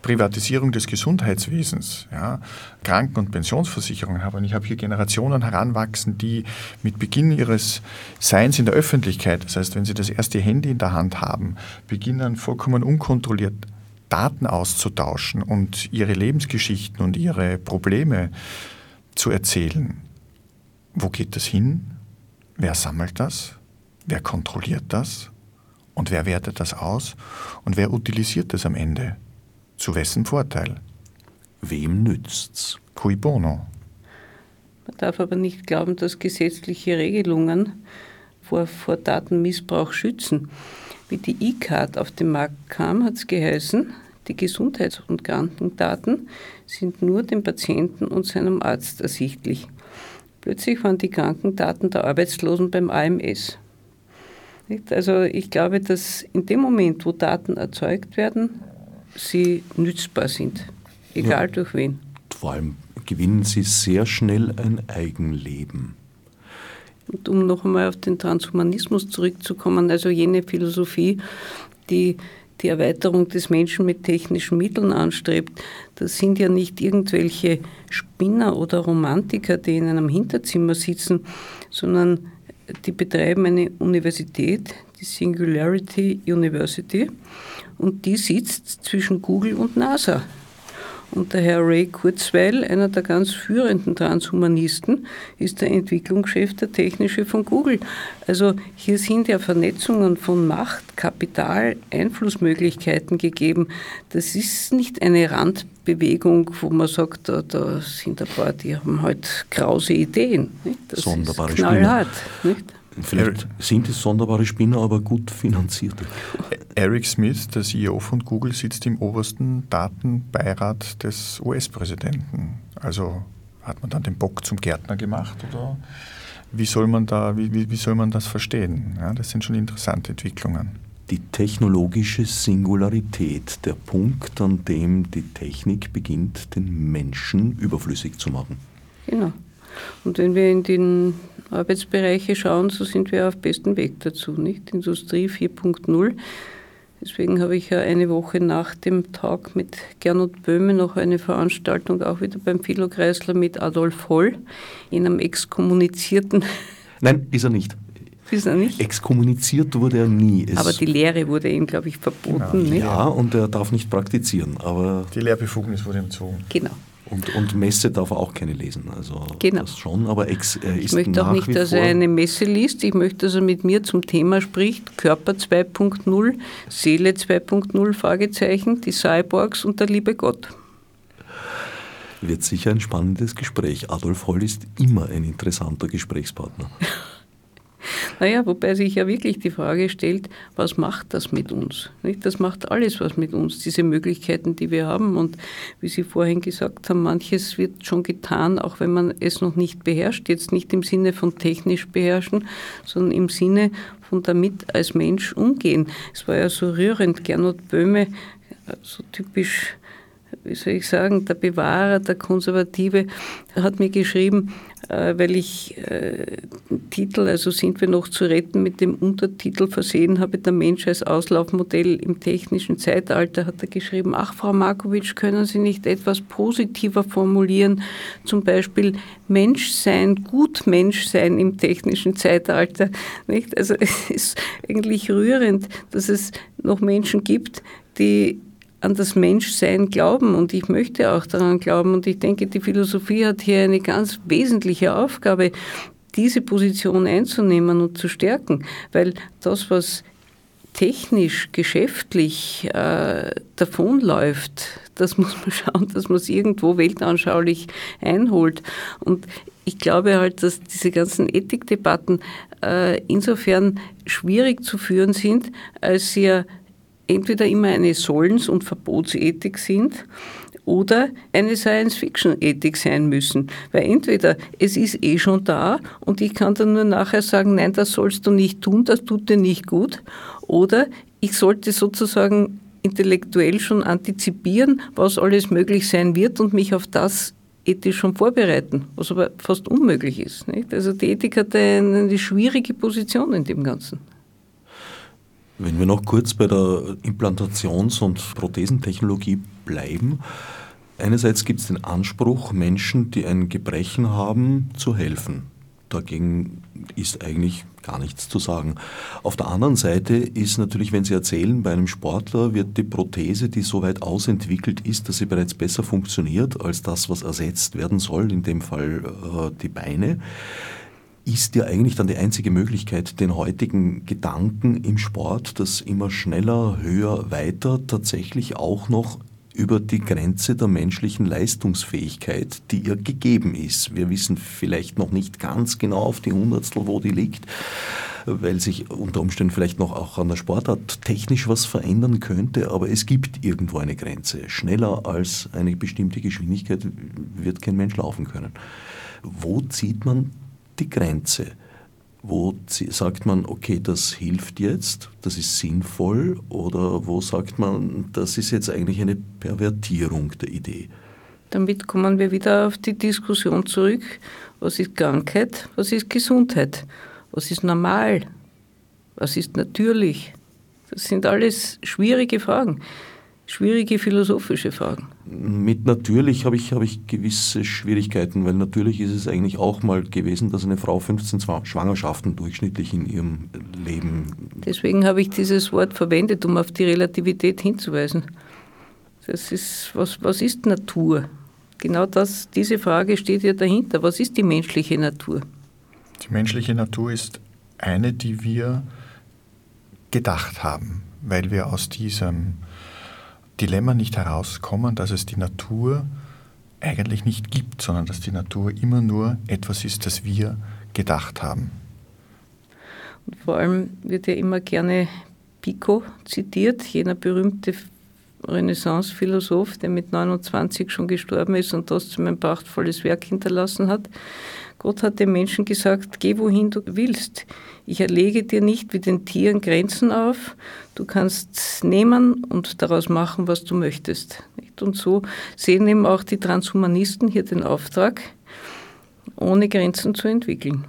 Privatisierung des Gesundheitswesens, ja, Kranken- und Pensionsversicherungen habe. Und ich habe hier Generationen heranwachsen, die mit Beginn ihres Seins in der Öffentlichkeit, das heißt, wenn sie das erste Handy in der Hand haben, beginnen vollkommen unkontrolliert Daten auszutauschen und ihre Lebensgeschichten und ihre Probleme zu erzählen. Wo geht das hin? Wer sammelt das? Wer kontrolliert das? Und wer wertet das aus? Und wer utilisiert das am Ende? Zu wessen Vorteil? Wem nützt's? Cui bono? Man darf aber nicht glauben, dass gesetzliche Regelungen vor, vor Datenmissbrauch schützen. Wie die E-Card auf den Markt kam, hat es geheißen, die Gesundheits- und Krankendaten sind nur dem Patienten und seinem Arzt ersichtlich. Plötzlich waren die Krankendaten der Arbeitslosen beim AMS. Also ich glaube, dass in dem Moment, wo Daten erzeugt werden, sie nützbar sind, egal ja. durch wen. Vor allem gewinnen sie sehr schnell ein Eigenleben. Und um noch einmal auf den Transhumanismus zurückzukommen, also jene Philosophie, die die Erweiterung des Menschen mit technischen Mitteln anstrebt, das sind ja nicht irgendwelche Spinner oder Romantiker, die in einem Hinterzimmer sitzen, sondern die betreiben eine Universität, die Singularity University, und die sitzt zwischen Google und NASA. Und der Herr Ray Kurzweil, einer der ganz führenden Transhumanisten, ist der Entwicklungschef der Technische von Google. Also hier sind ja Vernetzungen von Macht, Kapital, Einflussmöglichkeiten gegeben. Das ist nicht eine Randbewegung, wo man sagt, da, da sind ein paar, die haben halt krause Ideen. Nicht? Das Sonderbare ist knallhart. Nicht? Vielleicht sind es sonderbare Spinner, aber gut finanzierte. Eric Smith, der CEO von Google, sitzt im obersten Datenbeirat des US-Präsidenten. Also hat man dann den Bock zum Gärtner gemacht oder wie soll man, da, wie, wie, wie soll man das verstehen? Ja, das sind schon interessante Entwicklungen. Die technologische Singularität, der Punkt, an dem die Technik beginnt, den Menschen überflüssig zu machen. Genau. Und wenn wir in den Arbeitsbereiche schauen, so sind wir auf bestem Weg dazu, nicht? Industrie 4.0. Deswegen habe ich ja eine Woche nach dem Tag mit Gernot Böhme noch eine Veranstaltung auch wieder beim Philo-Kreisler mit Adolf Holl, in einem exkommunizierten. Nein, ist er nicht. Bisher nicht. Exkommuniziert wurde er nie. Es aber die Lehre wurde ihm, glaube ich, verboten. Genau. Nicht? Ja, und er darf nicht praktizieren. Aber die Lehrbefugnis wurde entzogen. Genau. Und, und, Messe darf er auch keine lesen. Also genau. das schon, aber ex, er ist Ich möchte auch nicht, dass er eine Messe liest. Ich möchte, dass er mit mir zum Thema spricht. Körper 2.0, Seele 2.0, Fragezeichen, die Cyborgs und der liebe Gott. Wird sicher ein spannendes Gespräch. Adolf Holl ist immer ein interessanter Gesprächspartner. Naja, wobei sich ja wirklich die Frage stellt, was macht das mit uns? Das macht alles was mit uns, diese Möglichkeiten, die wir haben. Und wie Sie vorhin gesagt haben, manches wird schon getan, auch wenn man es noch nicht beherrscht. Jetzt nicht im Sinne von technisch beherrschen, sondern im Sinne von damit als Mensch umgehen. Es war ja so rührend, Gernot Böhme, so typisch wie soll ich sagen, der Bewahrer, der Konservative, hat mir geschrieben, weil ich äh, Titel, also sind wir noch zu retten, mit dem Untertitel versehen habe, der Mensch als Auslaufmodell im technischen Zeitalter, hat er geschrieben, ach Frau Markovic, können Sie nicht etwas positiver formulieren, zum Beispiel Menschsein, gut Menschsein im technischen Zeitalter. Nicht? Also es ist eigentlich rührend, dass es noch Menschen gibt, die an das Menschsein glauben. Und ich möchte auch daran glauben. Und ich denke, die Philosophie hat hier eine ganz wesentliche Aufgabe, diese Position einzunehmen und zu stärken, weil das, was technisch, geschäftlich äh, davonläuft, das muss man schauen, dass man es irgendwo weltanschaulich einholt. Und ich glaube halt, dass diese ganzen Ethikdebatten äh, insofern schwierig zu führen sind, als sie ja entweder immer eine Sollens- und Verbotsethik sind oder eine Science-Fiction-Ethik sein müssen. Weil entweder es ist eh schon da und ich kann dann nur nachher sagen, nein, das sollst du nicht tun, das tut dir nicht gut, oder ich sollte sozusagen intellektuell schon antizipieren, was alles möglich sein wird und mich auf das ethisch schon vorbereiten, was aber fast unmöglich ist. Nicht? Also die Ethik hat eine schwierige Position in dem Ganzen. Wenn wir noch kurz bei der Implantations- und Prothesentechnologie bleiben. Einerseits gibt es den Anspruch, Menschen, die ein Gebrechen haben, zu helfen. Dagegen ist eigentlich gar nichts zu sagen. Auf der anderen Seite ist natürlich, wenn Sie erzählen, bei einem Sportler wird die Prothese, die so weit ausentwickelt ist, dass sie bereits besser funktioniert als das, was ersetzt werden soll, in dem Fall äh, die Beine, ist ja eigentlich dann die einzige Möglichkeit, den heutigen Gedanken im Sport, das immer schneller, höher, weiter tatsächlich auch noch über die Grenze der menschlichen Leistungsfähigkeit, die ihr gegeben ist. Wir wissen vielleicht noch nicht ganz genau auf die Hundertstel, wo die liegt, weil sich unter Umständen vielleicht noch auch an der Sportart technisch was verändern könnte, aber es gibt irgendwo eine Grenze. Schneller als eine bestimmte Geschwindigkeit wird kein Mensch laufen können. Wo zieht man die Grenze? Wo sagt man, okay, das hilft jetzt, das ist sinnvoll, oder wo sagt man, das ist jetzt eigentlich eine Pervertierung der Idee? Damit kommen wir wieder auf die Diskussion zurück, was ist Krankheit, was ist Gesundheit, was ist normal, was ist natürlich. Das sind alles schwierige Fragen schwierige philosophische Fragen. Mit natürlich habe ich, habe ich gewisse Schwierigkeiten, weil natürlich ist es eigentlich auch mal gewesen, dass eine Frau 15 Schwangerschaften durchschnittlich in ihrem Leben. Deswegen habe ich dieses Wort verwendet, um auf die Relativität hinzuweisen. Das ist, was, was ist Natur? Genau das, diese Frage steht ja dahinter. Was ist die menschliche Natur? Die menschliche Natur ist eine, die wir gedacht haben, weil wir aus diesem Dilemma nicht herauskommen, dass es die Natur eigentlich nicht gibt, sondern dass die Natur immer nur etwas ist, das wir gedacht haben. Und vor allem wird ja immer gerne Pico zitiert, jener berühmte Renaissance-Philosoph, der mit 29 schon gestorben ist und trotzdem ein prachtvolles Werk hinterlassen hat. Gott hat dem Menschen gesagt, geh wohin du willst. Ich erlege dir nicht wie den Tieren Grenzen auf. Du kannst nehmen und daraus machen, was du möchtest. Und so sehen eben auch die Transhumanisten hier den Auftrag, ohne Grenzen zu entwickeln.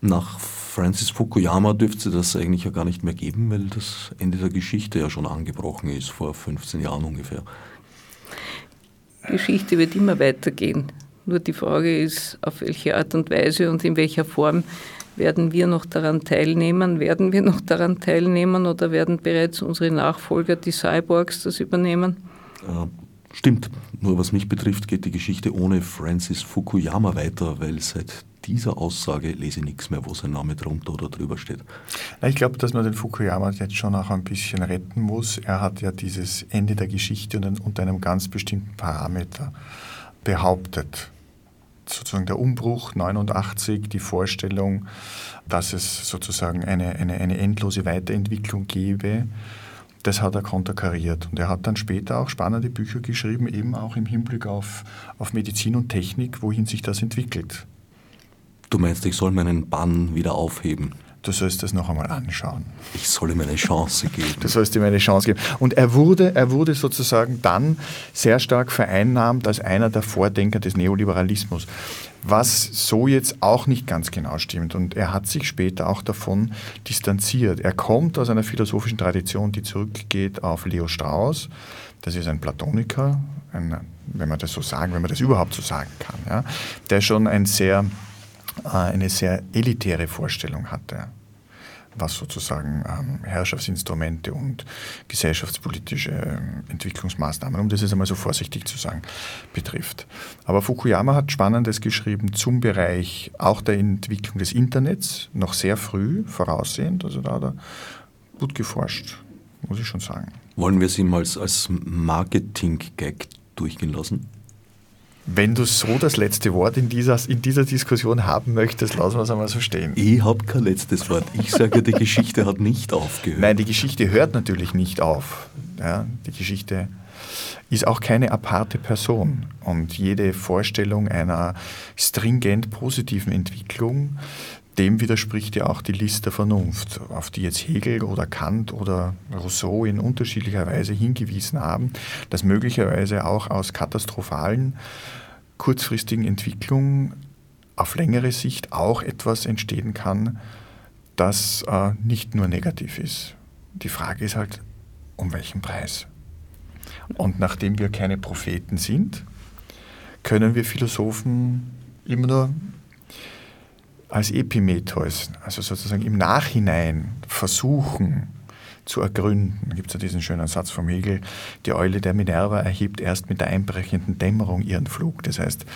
Nach Francis Fukuyama dürfte das eigentlich ja gar nicht mehr geben, weil das Ende der Geschichte ja schon angebrochen ist, vor 15 Jahren ungefähr. Geschichte wird immer weitergehen. Nur die Frage ist, auf welche Art und Weise und in welcher Form Werden wir noch daran teilnehmen? Werden wir noch daran teilnehmen oder werden bereits unsere Nachfolger, die Cyborgs, das übernehmen? Äh, stimmt. Nur was mich betrifft, geht die Geschichte ohne Francis Fukuyama weiter, weil seit dieser Aussage lese ich nichts mehr, wo sein Name drunter oder drüber steht. Ich glaube, dass man den Fukuyama jetzt schon auch ein bisschen retten muss. Er hat ja dieses Ende der Geschichte unter einem ganz bestimmten Parameter behauptet. Sozusagen der Umbruch 89, die Vorstellung, dass es sozusagen eine, eine, eine endlose Weiterentwicklung gäbe das hat er konterkariert. Und er hat dann später auch spannende Bücher geschrieben, eben auch im Hinblick auf, auf Medizin und Technik, wohin sich das entwickelt. Du meinst, ich soll meinen Bann wieder aufheben? Du sollst das noch einmal anschauen. Ich soll ihm eine Chance geben. Du sollst ihm eine Chance geben. Und er wurde, er wurde sozusagen dann sehr stark vereinnahmt als einer der Vordenker des Neoliberalismus, was so jetzt auch nicht ganz genau stimmt. Und er hat sich später auch davon distanziert. Er kommt aus einer philosophischen Tradition, die zurückgeht auf Leo Strauss. Das ist ein Platoniker, ein, wenn man das so sagen, wenn man das überhaupt so sagen kann, ja, der schon ein sehr äh, eine sehr elitäre Vorstellung hatte, was sozusagen ähm, Herrschaftsinstrumente und gesellschaftspolitische ähm, Entwicklungsmaßnahmen, um das jetzt einmal so vorsichtig zu sagen, betrifft. Aber Fukuyama hat Spannendes geschrieben zum Bereich auch der Entwicklung des Internets, noch sehr früh, voraussehend, also da hat er gut geforscht, muss ich schon sagen. Wollen wir es ihm als, als Marketing-Gag durchgehen lassen? Wenn du so das letzte Wort in dieser, in dieser Diskussion haben möchtest, lassen wir es einmal so stehen. Ich habe kein letztes Wort. Ich sage, die Geschichte hat nicht aufgehört. Nein, die Geschichte hört natürlich nicht auf. Ja, die Geschichte ist auch keine aparte Person. Und jede Vorstellung einer stringent positiven Entwicklung, dem widerspricht ja auch die List der Vernunft, auf die jetzt Hegel oder Kant oder Rousseau in unterschiedlicher Weise hingewiesen haben, dass möglicherweise auch aus katastrophalen kurzfristigen Entwicklung auf längere Sicht auch etwas entstehen kann, das äh, nicht nur negativ ist. Die Frage ist halt, um welchen Preis? Und nachdem wir keine Propheten sind, können wir Philosophen immer nur als Epimetheus, also sozusagen im Nachhinein versuchen, zu ergründen. Gibt es ja diesen schönen Satz vom Hegel, die Eule der Minerva erhebt erst mit der einbrechenden Dämmerung ihren Flug. Das heißt,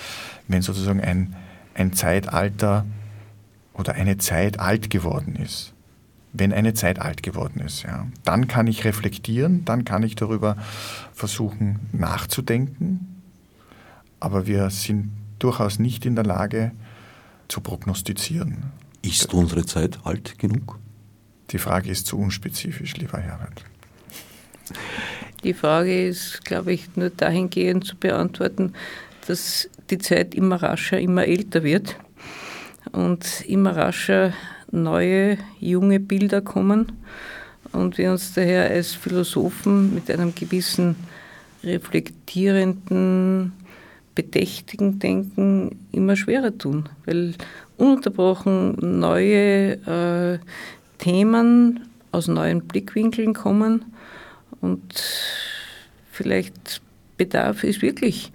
wenn sozusagen ein, ein Zeitalter oder eine Zeit alt geworden ist, wenn eine Zeit alt geworden ist, ja, dann kann ich reflektieren, dann kann ich darüber versuchen nachzudenken, aber wir sind durchaus nicht in der Lage zu prognostizieren. Ist unsere Zeit alt genug? Die Frage ist zu unspezifisch, lieber Herbert. Die Frage ist, glaube ich, nur dahingehend zu beantworten, dass die Zeit immer rascher, immer älter wird und immer rascher neue, junge Bilder kommen und wir uns daher als Philosophen mit einem gewissen reflektierenden, bedächtigen Denken immer schwerer tun, weil ununterbrochen neue äh, Themen aus neuen Blickwinkeln kommen und vielleicht bedarf es wirklich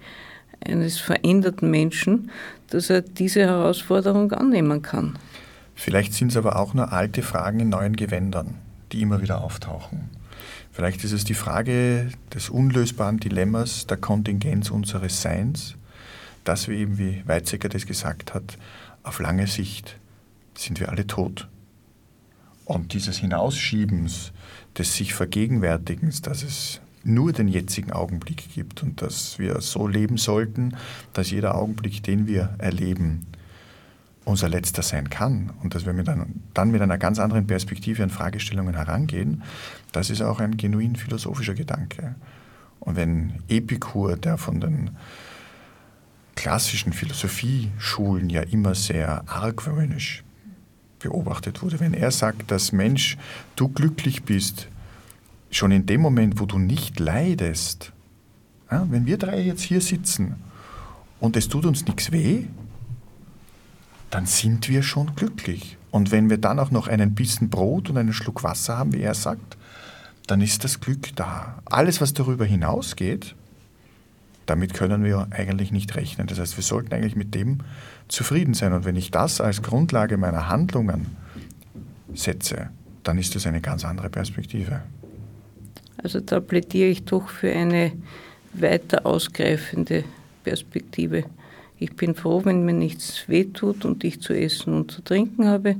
eines veränderten Menschen, dass er diese Herausforderung annehmen kann. Vielleicht sind es aber auch nur alte Fragen in neuen Gewändern, die immer wieder auftauchen. Vielleicht ist es die Frage des unlösbaren Dilemmas der Kontingenz unseres Seins, dass wir eben, wie Weizsäcker das gesagt hat, auf lange Sicht sind wir alle tot. Und dieses Hinausschiebens, des sich Vergegenwärtigens, dass es nur den jetzigen Augenblick gibt und dass wir so leben sollten, dass jeder Augenblick, den wir erleben, unser letzter sein kann und dass wir mit einem, dann mit einer ganz anderen Perspektive an Fragestellungen herangehen, das ist auch ein genuin philosophischer Gedanke. Und wenn Epikur, der von den klassischen Philosophieschulen ja immer sehr argwöhnisch beobachtet wurde, wenn er sagt, dass Mensch, du glücklich bist, schon in dem Moment, wo du nicht leidest, ja, wenn wir drei jetzt hier sitzen und es tut uns nichts weh, dann sind wir schon glücklich. Und wenn wir dann auch noch einen Bissen Brot und einen Schluck Wasser haben, wie er sagt, dann ist das Glück da. Alles, was darüber hinausgeht, Damit können wir eigentlich nicht rechnen. Das heißt, wir sollten eigentlich mit dem zufrieden sein. Und wenn ich das als Grundlage meiner Handlungen setze, dann ist das eine ganz andere Perspektive. Also da plädiere ich doch für eine weiter ausgreifende Perspektive. Ich bin froh, wenn mir nichts wehtut und ich zu essen und zu trinken habe.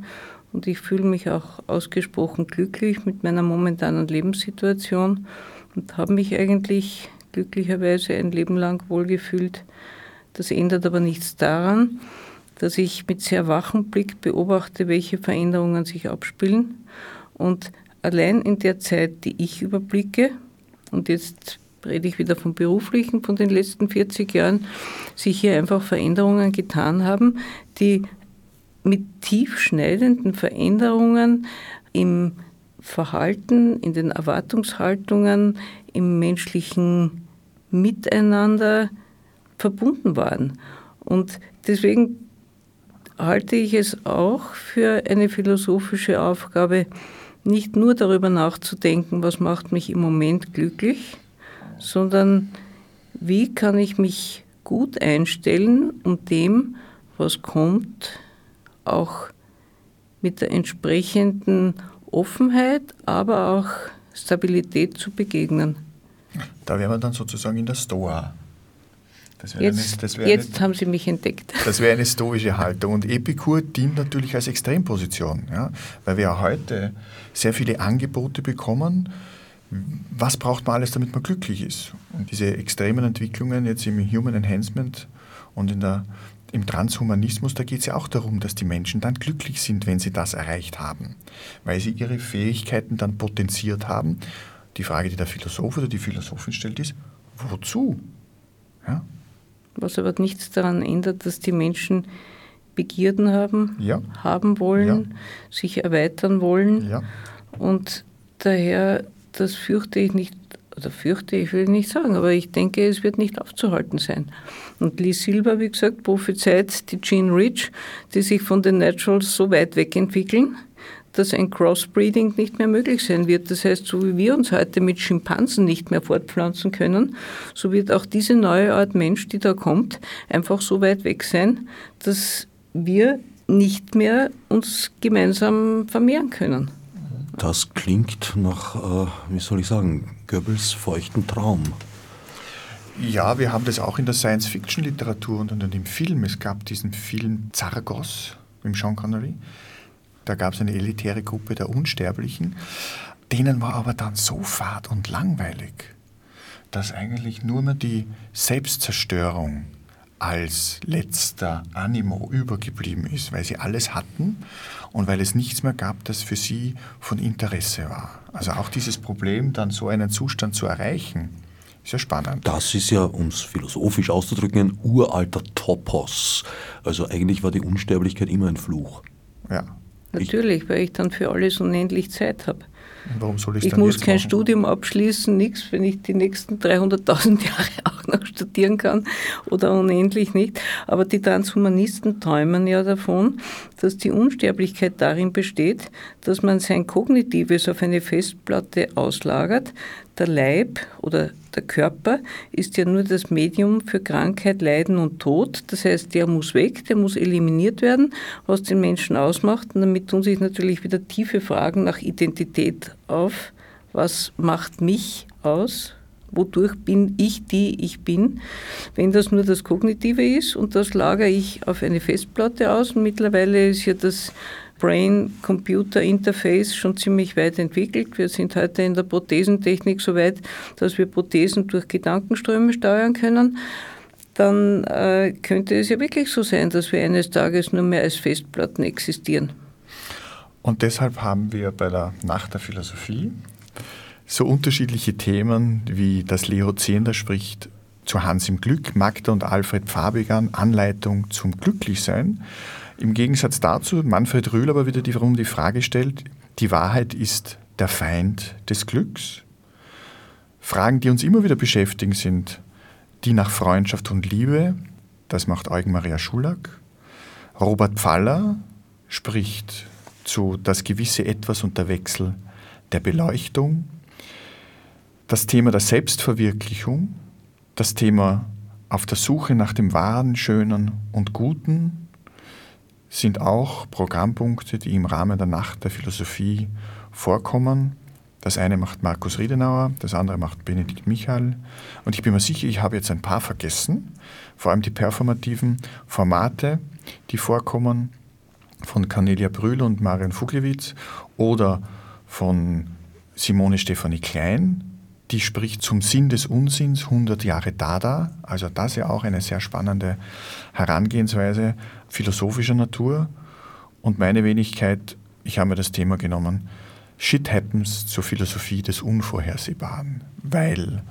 Und ich fühle mich auch ausgesprochen glücklich mit meiner momentanen Lebenssituation und habe mich eigentlich glücklicherweise ein Leben lang wohlgefühlt. Das ändert aber nichts daran, dass ich mit sehr wachem Blick beobachte, welche Veränderungen sich abspielen. Und allein in der Zeit, die ich überblicke, und jetzt rede ich wieder vom beruflichen, von den letzten 40 Jahren, sich hier einfach Veränderungen getan haben, die mit tiefschneidenden Veränderungen im Verhalten, in den Erwartungshaltungen, im menschlichen Miteinander verbunden waren. Und deswegen halte ich es auch für eine philosophische Aufgabe, nicht nur darüber nachzudenken, was macht mich im Moment glücklich, sondern wie kann ich mich gut einstellen, um dem, was kommt, auch mit der entsprechenden Offenheit, aber auch Stabilität zu begegnen. Da wären wir dann sozusagen in der Stoa. jetzt, eine, jetzt eine, haben Sie mich entdeckt. Das wäre eine stoische Haltung. Und Epikur dient natürlich als Extremposition, ja, weil wir ja heute sehr viele Angebote bekommen, was braucht man alles, damit man glücklich ist? Und diese extremen Entwicklungen jetzt im Human Enhancement und in der, im Transhumanismus, da geht es ja auch darum, dass die Menschen dann glücklich sind, wenn sie das erreicht haben, weil sie ihre Fähigkeiten dann potenziert haben. Die Frage, die der Philosoph oder die Philosophin stellt, ist, wozu? Ja? Was aber nichts daran ändert, dass die Menschen Begierden haben, ja. haben wollen, ja. sich erweitern wollen. Und daher das fürchte ich nicht, oder fürchte ich will nicht sagen, aber ich denke, es wird nicht aufzuhalten sein. Und Lee Silver, wie gesagt, prophezeit die Gene Rich, die sich von den Naturals so weit wegentwickeln, dass ein Crossbreeding nicht mehr möglich sein wird. Das heißt, so wie wir uns heute mit Schimpansen nicht mehr fortpflanzen können, so wird auch diese neue Art Mensch, die da kommt, einfach so weit weg sein, dass wir nicht mehr uns gemeinsam vermehren können. Das klingt nach, äh, wie soll ich sagen, Goebbels feuchten Traum. Ja, wir haben das auch in der Science-Fiction-Literatur und in dem Film. Es gab diesen Film Zargos mit Sean Connery. Da gab es eine elitäre Gruppe der Unsterblichen. Denen war aber dann so fad und langweilig, dass eigentlich nur mehr die Selbstzerstörung als letzter Animo übergeblieben ist, weil sie alles hatten und weil es nichts mehr gab, das für sie von Interesse war. Also auch dieses Problem, dann so einen Zustand zu erreichen, ist ja spannend. Das ist ja, um es philosophisch auszudrücken, ein uralter Topos. Also eigentlich war die Unsterblichkeit immer ein Fluch. Ja. Natürlich, ich, weil ich dann für alles unendlich Zeit habe. Warum soll ich Ich muss kein machen? Studium abschließen, nichts, wenn ich die nächsten 300.000 Jahre auch noch studieren kann oder unendlich nicht. Aber die Transhumanisten träumen ja davon, dass die Unsterblichkeit darin besteht, dass man sein Kognitives auf eine Festplatte auslagert, der Leib oder der Körper ist ja nur das Medium für Krankheit, Leiden und Tod. Das heißt, der muss weg, der muss eliminiert werden, was den Menschen ausmacht. Und damit tun sich natürlich wieder tiefe Fragen nach Identität auf. Was macht mich aus? Wodurch bin ich die ich bin? Wenn das nur das Kognitive ist und das lagere ich auf eine Festplatte aus. Und mittlerweile ist ja das Brain-Computer-Interface schon ziemlich weit entwickelt. Wir sind heute in der Prothesentechnik so weit, dass wir Prothesen durch Gedankenströme steuern können. Dann äh, könnte es ja wirklich so sein, dass wir eines Tages nur mehr als Festplatten existieren. Und deshalb haben wir bei der Nacht der Philosophie so unterschiedliche Themen wie das Leo Zehnder spricht zu Hans im Glück, Magda und Alfred Fabigan, Anleitung zum Glücklichsein. Im Gegensatz dazu Manfred Rühl aber wieder die, warum die Frage stellt, die Wahrheit ist der Feind des Glücks. Fragen, die uns immer wieder beschäftigen, sind die nach Freundschaft und Liebe, das macht Eugen Maria Schulack. Robert Pfaller spricht zu das gewisse Etwas und der Wechsel der Beleuchtung. Das Thema der Selbstverwirklichung, das Thema auf der Suche nach dem Wahren, Schönen und Guten sind auch Programmpunkte, die im Rahmen der Nacht der Philosophie vorkommen. Das eine macht Markus Riedenauer, das andere macht Benedikt Michael. Und ich bin mir sicher, ich habe jetzt ein paar vergessen, vor allem die performativen Formate, die vorkommen von Cornelia Brühl und Marion Fuglewitz oder von Simone Stefanie Klein, die spricht zum Sinn des Unsinns 100 Jahre Dada. Also das ist ja auch eine sehr spannende Herangehensweise philosophischer Natur. Und meine Wenigkeit, ich habe mir das Thema genommen, Shit Happens zur Philosophie des Unvorhersehbaren. Weil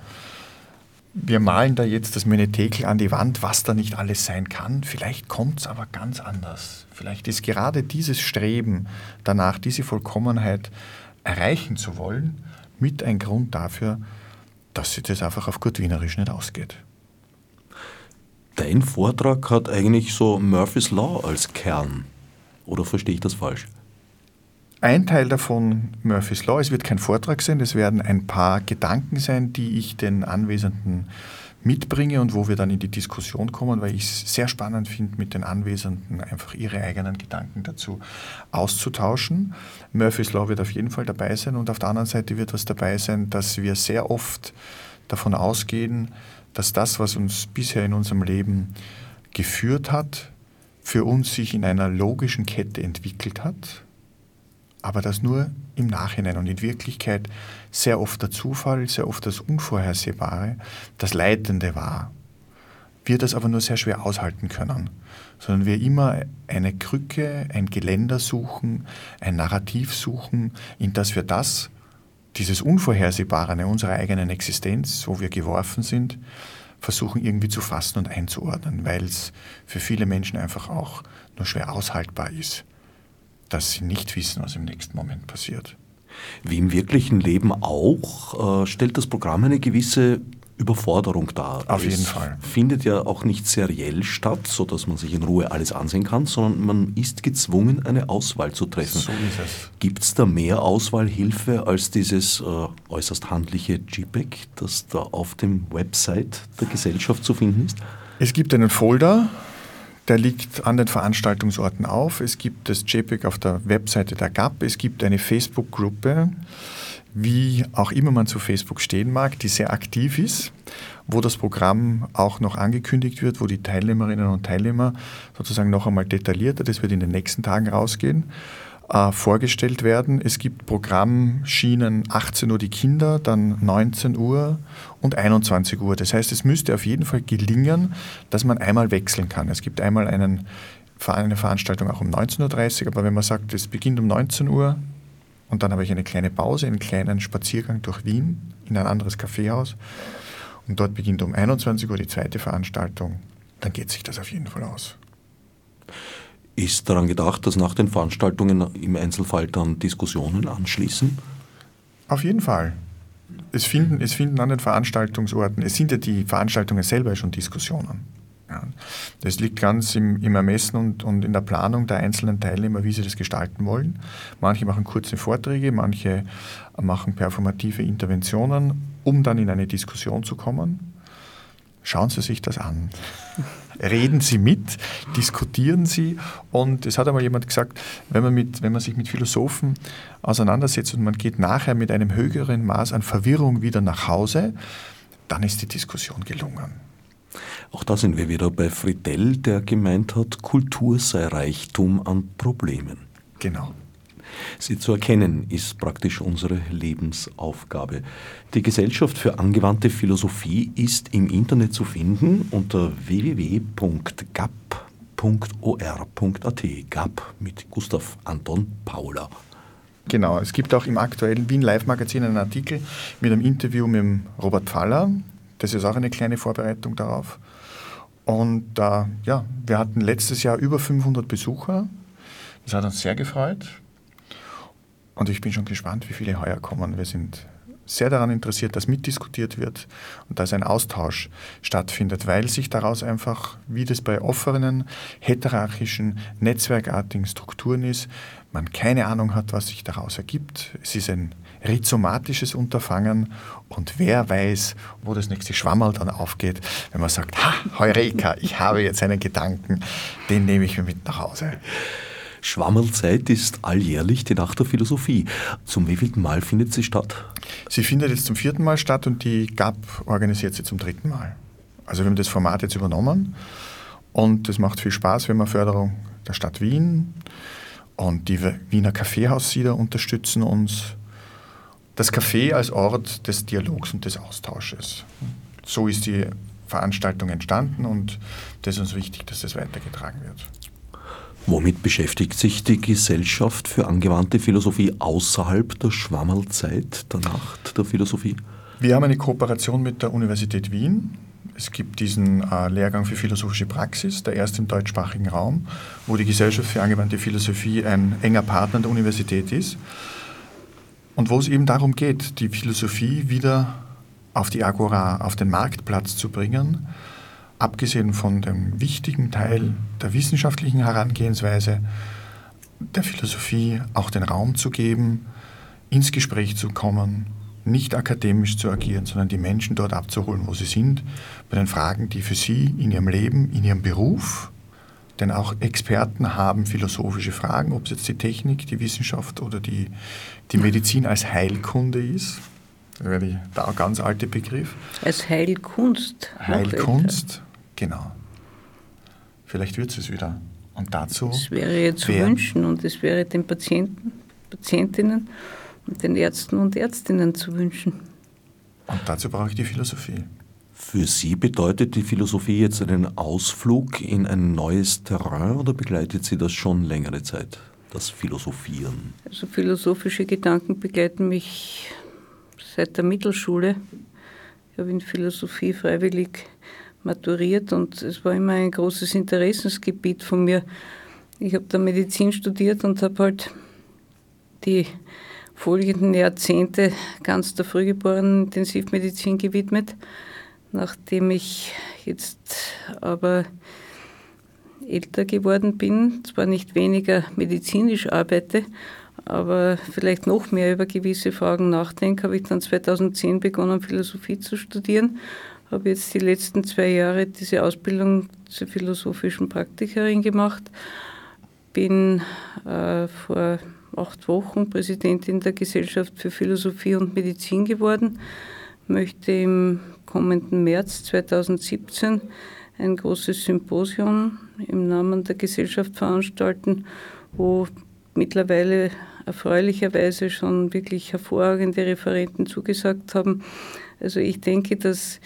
wir malen da jetzt das Menetekel an die Wand, was da nicht alles sein kann. Vielleicht kommt es aber ganz anders. Vielleicht ist gerade dieses Streben danach, diese Vollkommenheit erreichen zu wollen, mit ein Grund dafür, dass sich das einfach auf gut Wienerisch nicht ausgeht. Dein Vortrag hat eigentlich so Murphy's Law als Kern. Oder verstehe ich das falsch? Ein Teil davon Murphy's Law, es wird kein Vortrag sein, es werden ein paar Gedanken sein, die ich den Anwesenden mitbringe und wo wir dann in die Diskussion kommen, weil ich es sehr spannend finde, mit den Anwesenden einfach ihre eigenen Gedanken dazu auszutauschen. Murphy's Law wird auf jeden Fall dabei sein und auf der anderen Seite wird was dabei sein, dass wir sehr oft davon ausgehen, dass das, was uns bisher in unserem Leben geführt hat, für uns sich in einer logischen Kette entwickelt hat aber das nur im Nachhinein und in Wirklichkeit sehr oft der Zufall, sehr oft das Unvorhersehbare, das Leitende war. Wir das aber nur sehr schwer aushalten können, sondern wir immer eine Krücke, ein Geländer suchen, ein Narrativ suchen, in das wir das, dieses Unvorhersehbare unserer eigenen Existenz, wo wir geworfen sind, versuchen irgendwie zu fassen und einzuordnen, weil es für viele Menschen einfach auch nur schwer aushaltbar ist dass sie nicht wissen, was im nächsten Moment passiert. Wie im wirklichen Leben auch, äh, stellt das Programm eine gewisse Überforderung dar. Auf jeden Fall. Findet ja auch nicht seriell statt, sodass man sich in Ruhe alles ansehen kann, sondern man ist gezwungen, eine Auswahl zu treffen. So ist es. Gibt es da mehr Auswahlhilfe als dieses äh, äußerst handliche JPEG, das da auf dem Website der Gesellschaft zu finden ist? Es gibt einen Folder, der liegt an den Veranstaltungsorten auf. Es gibt das JPEG auf der Webseite der GAP. Es gibt eine Facebook-Gruppe, wie auch immer man zu Facebook stehen mag, die sehr aktiv ist, wo das Programm auch noch angekündigt wird, wo die Teilnehmerinnen und Teilnehmer sozusagen noch einmal detaillierter, das wird in den nächsten Tagen rausgehen, äh, vorgestellt werden. Es gibt Programmschienen 18 Uhr die Kinder, dann 19 Uhr und 21 Uhr. Das heißt, es müsste auf jeden Fall gelingen, dass man einmal wechseln kann. Es gibt einmal einen, eine Veranstaltung auch um 19.30 Uhr, aber wenn man sagt, es beginnt um 19 Uhr und dann habe ich eine kleine Pause, einen kleinen Spaziergang durch Wien in ein anderes Kaffeehaus und dort beginnt um 21 Uhr die zweite Veranstaltung, dann geht sich das auf jeden Fall aus. Ist daran gedacht, dass nach den Veranstaltungen im Einzelfall dann Diskussionen anschließen? Auf jeden Fall. Es finden, es finden an den Veranstaltungsorten, es sind ja die Veranstaltungen selber schon Diskussionen. Ja. Das liegt ganz im, im Ermessen und, und, in der Planung der einzelnen Teilnehmer, wie sie das gestalten wollen. Manche machen kurze Vorträge, manche machen performative Interventionen, um dann in eine Diskussion zu kommen. Schauen Sie sich das an. Reden Sie mit, diskutieren Sie. Und es hat einmal jemand gesagt, wenn man, mit, wenn man sich mit Philosophen auseinandersetzt und man geht nachher mit einem höheren Maß an Verwirrung wieder nach Hause, dann ist die Diskussion gelungen. Auch da sind wir wieder bei Friedel, der gemeint hat, Kultur sei Reichtum an Problemen. Genau. Sie zu erkennen, ist praktisch unsere Lebensaufgabe. Die Gesellschaft für angewandte Philosophie ist im Internet zu finden unter www.gap.or.at. GAP mit Gustav Anton Paula. Genau, es gibt auch im aktuellen Wien Live Magazin einen Artikel mit einem Interview mit Robert Faller. Das ist auch eine kleine Vorbereitung darauf. Und äh, ja, wir hatten letztes Jahr über 500 Besucher. Das hat uns sehr gefreut. Und ich bin schon gespannt, wie viele heuer kommen. Wir sind sehr daran interessiert, dass mitdiskutiert wird und dass ein Austausch stattfindet, weil sich daraus einfach, wie das bei offenen, heterarchischen, netzwerkartigen Strukturen ist, man keine Ahnung hat, was sich daraus ergibt. Es ist ein rhizomatisches Unterfangen und wer weiß, wo das nächste Schwammerl dann aufgeht, wenn man sagt, ha, Heureka, ich habe jetzt einen Gedanken, den nehme ich mir mit nach Hause. Schwammerlzeit ist alljährlich die Nacht der Philosophie. Zum wievielten Mal findet sie statt? Sie findet jetzt zum vierten Mal statt und die GAP organisiert sie zum dritten Mal. Also wir haben das Format jetzt übernommen und es macht viel Spaß. Wir haben eine Förderung der Stadt Wien und die Wiener Kaffeehaussieder unterstützen uns. Das Café als Ort des Dialogs und des Austausches. So ist die Veranstaltung entstanden und das ist uns wichtig, dass das weitergetragen wird. Womit beschäftigt sich die Gesellschaft für angewandte Philosophie außerhalb der Schwammerlzeit, der Nacht der Philosophie? Wir haben eine Kooperation mit der Universität Wien. Es gibt diesen äh, Lehrgang für philosophische Praxis, der erste im deutschsprachigen Raum, wo die Gesellschaft für angewandte Philosophie ein enger Partner der Universität ist. Und wo es eben darum geht, die Philosophie wieder auf die Agora, auf den Marktplatz zu bringen abgesehen von dem wichtigen Teil der wissenschaftlichen Herangehensweise, der Philosophie auch den Raum zu geben, ins Gespräch zu kommen, nicht akademisch zu agieren, sondern die Menschen dort abzuholen, wo sie sind, bei den Fragen, die für sie in ihrem Leben, in ihrem Beruf, denn auch Experten haben philosophische Fragen, ob es jetzt die Technik, die Wissenschaft oder die, die Medizin als Heilkunde ist. Das wäre der ganz alte Begriff. Als Heilkunst. Heilkunst, Genau. Vielleicht wird es wieder. Und dazu. Das wäre jetzt zu wünschen und es wäre den Patienten, Patientinnen und den Ärzten und Ärztinnen zu wünschen. Und dazu brauche ich die Philosophie. Für Sie bedeutet die Philosophie jetzt einen Ausflug in ein neues Terrain oder begleitet Sie das schon längere Zeit, das Philosophieren? Also philosophische Gedanken begleiten mich seit der Mittelschule. Ich habe in Philosophie freiwillig maturiert und es war immer ein großes Interessensgebiet von mir. Ich habe da Medizin studiert und habe halt die folgenden Jahrzehnte ganz der frühgeborenen Intensivmedizin gewidmet. Nachdem ich jetzt aber älter geworden bin, zwar nicht weniger medizinisch arbeite, aber vielleicht noch mehr über gewisse Fragen nachdenke, habe ich dann 2010 begonnen, Philosophie zu studieren habe jetzt die letzten zwei Jahre diese Ausbildung zur philosophischen Praktikerin gemacht, bin äh, vor acht Wochen Präsidentin der Gesellschaft für Philosophie und Medizin geworden, möchte im kommenden März 2017 ein großes Symposium im Namen der Gesellschaft veranstalten, wo mittlerweile erfreulicherweise schon wirklich hervorragende Referenten zugesagt haben. Also ich denke, dass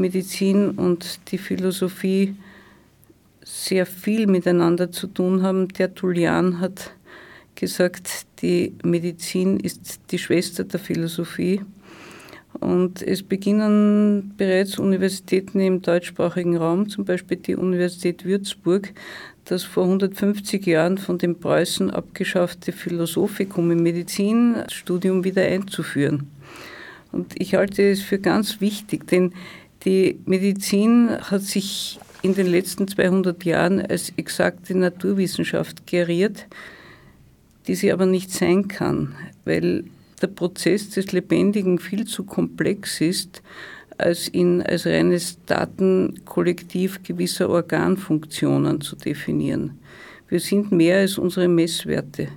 Medizin und die Philosophie sehr viel miteinander zu tun haben. Der Tullian hat gesagt, die Medizin ist die Schwester der Philosophie. Und es beginnen bereits Universitäten im deutschsprachigen Raum, zum Beispiel die Universität Würzburg, das vor 150 Jahren von den Preußen abgeschaffte Philosophikum im Medizinstudium wieder einzuführen. Und ich halte es für ganz wichtig, denn die Medizin hat sich in den letzten 200 Jahren als exakte Naturwissenschaft geriert, die sie aber nicht sein kann, weil der Prozess des Lebendigen viel zu komplex ist, als ihn als reines Datenkollektiv gewisser Organfunktionen zu definieren. Wir sind mehr als unsere Messwerte.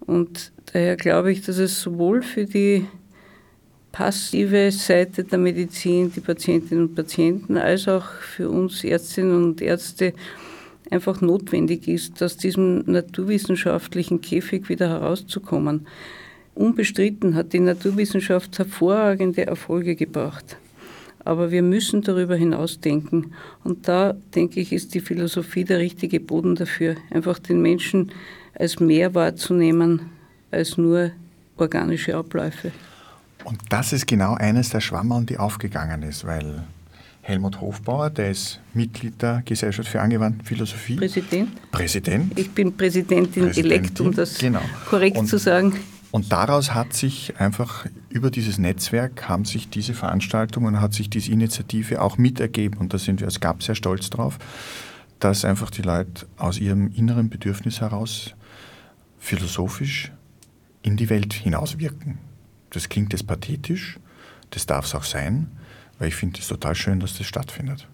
Und daher glaube ich, dass es sowohl für die passive Seite der Medizin, die Patientinnen und Patienten, als auch für uns Ärztinnen und Ärzte einfach notwendig ist, aus diesem naturwissenschaftlichen Käfig wieder herauszukommen. Unbestritten hat die Naturwissenschaft hervorragende Erfolge gebracht. Aber wir müssen darüber hinausdenken. Und da, denke ich, ist die Philosophie der richtige Boden dafür, einfach den Menschen als mehr wahrzunehmen als nur organische Abläufe. Und das ist genau eines der Schwammerl, die aufgegangen ist, weil Helmut Hofbauer, der ist Mitglied der Gesellschaft für angewandte Philosophie. Präsident. Präsident. Ich bin Präsidentin, Präsidentin elekt, um das genau. korrekt und, zu sagen. Und daraus hat sich einfach über dieses Netzwerk haben sich diese Veranstaltungen, hat sich diese Initiative auch mitergeben und da sind wir als GAP sehr stolz drauf, dass einfach die Leute aus ihrem inneren Bedürfnis heraus philosophisch in die Welt hinauswirken. Das klingt jetzt pathetisch, das darf es auch sein, weil ich finde es total schön, dass das stattfindet.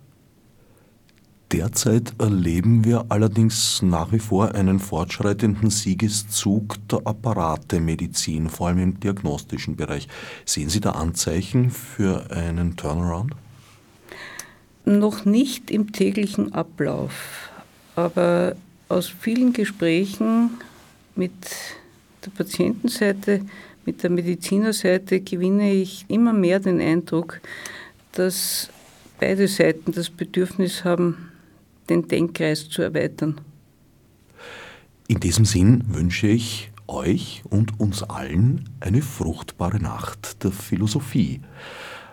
Derzeit erleben wir allerdings nach wie vor einen fortschreitenden Siegeszug der Apparatemedizin, vor allem im diagnostischen Bereich. Sehen Sie da Anzeichen für einen Turnaround? Noch nicht im täglichen Ablauf, aber aus vielen Gesprächen mit der Patientenseite, mit der Medizinerseite gewinne ich immer mehr den Eindruck, dass beide Seiten das Bedürfnis haben, den Denkkreis zu erweitern. In diesem Sinn wünsche ich euch und uns allen eine fruchtbare Nacht der Philosophie.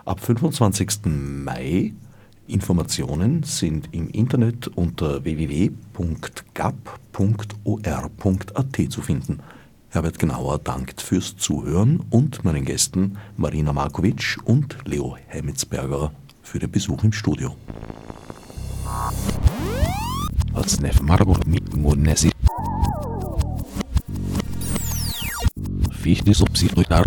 Ab 25. Mai Informationen sind im Internet unter www.gap.or.at zu finden. Herbert Genauer dankt fürs Zuhören und meinen Gästen Marina Markovic und Leo Hemmetsberger für den Besuch im Studio. Marburg mit Monesi. Fichte subsidiar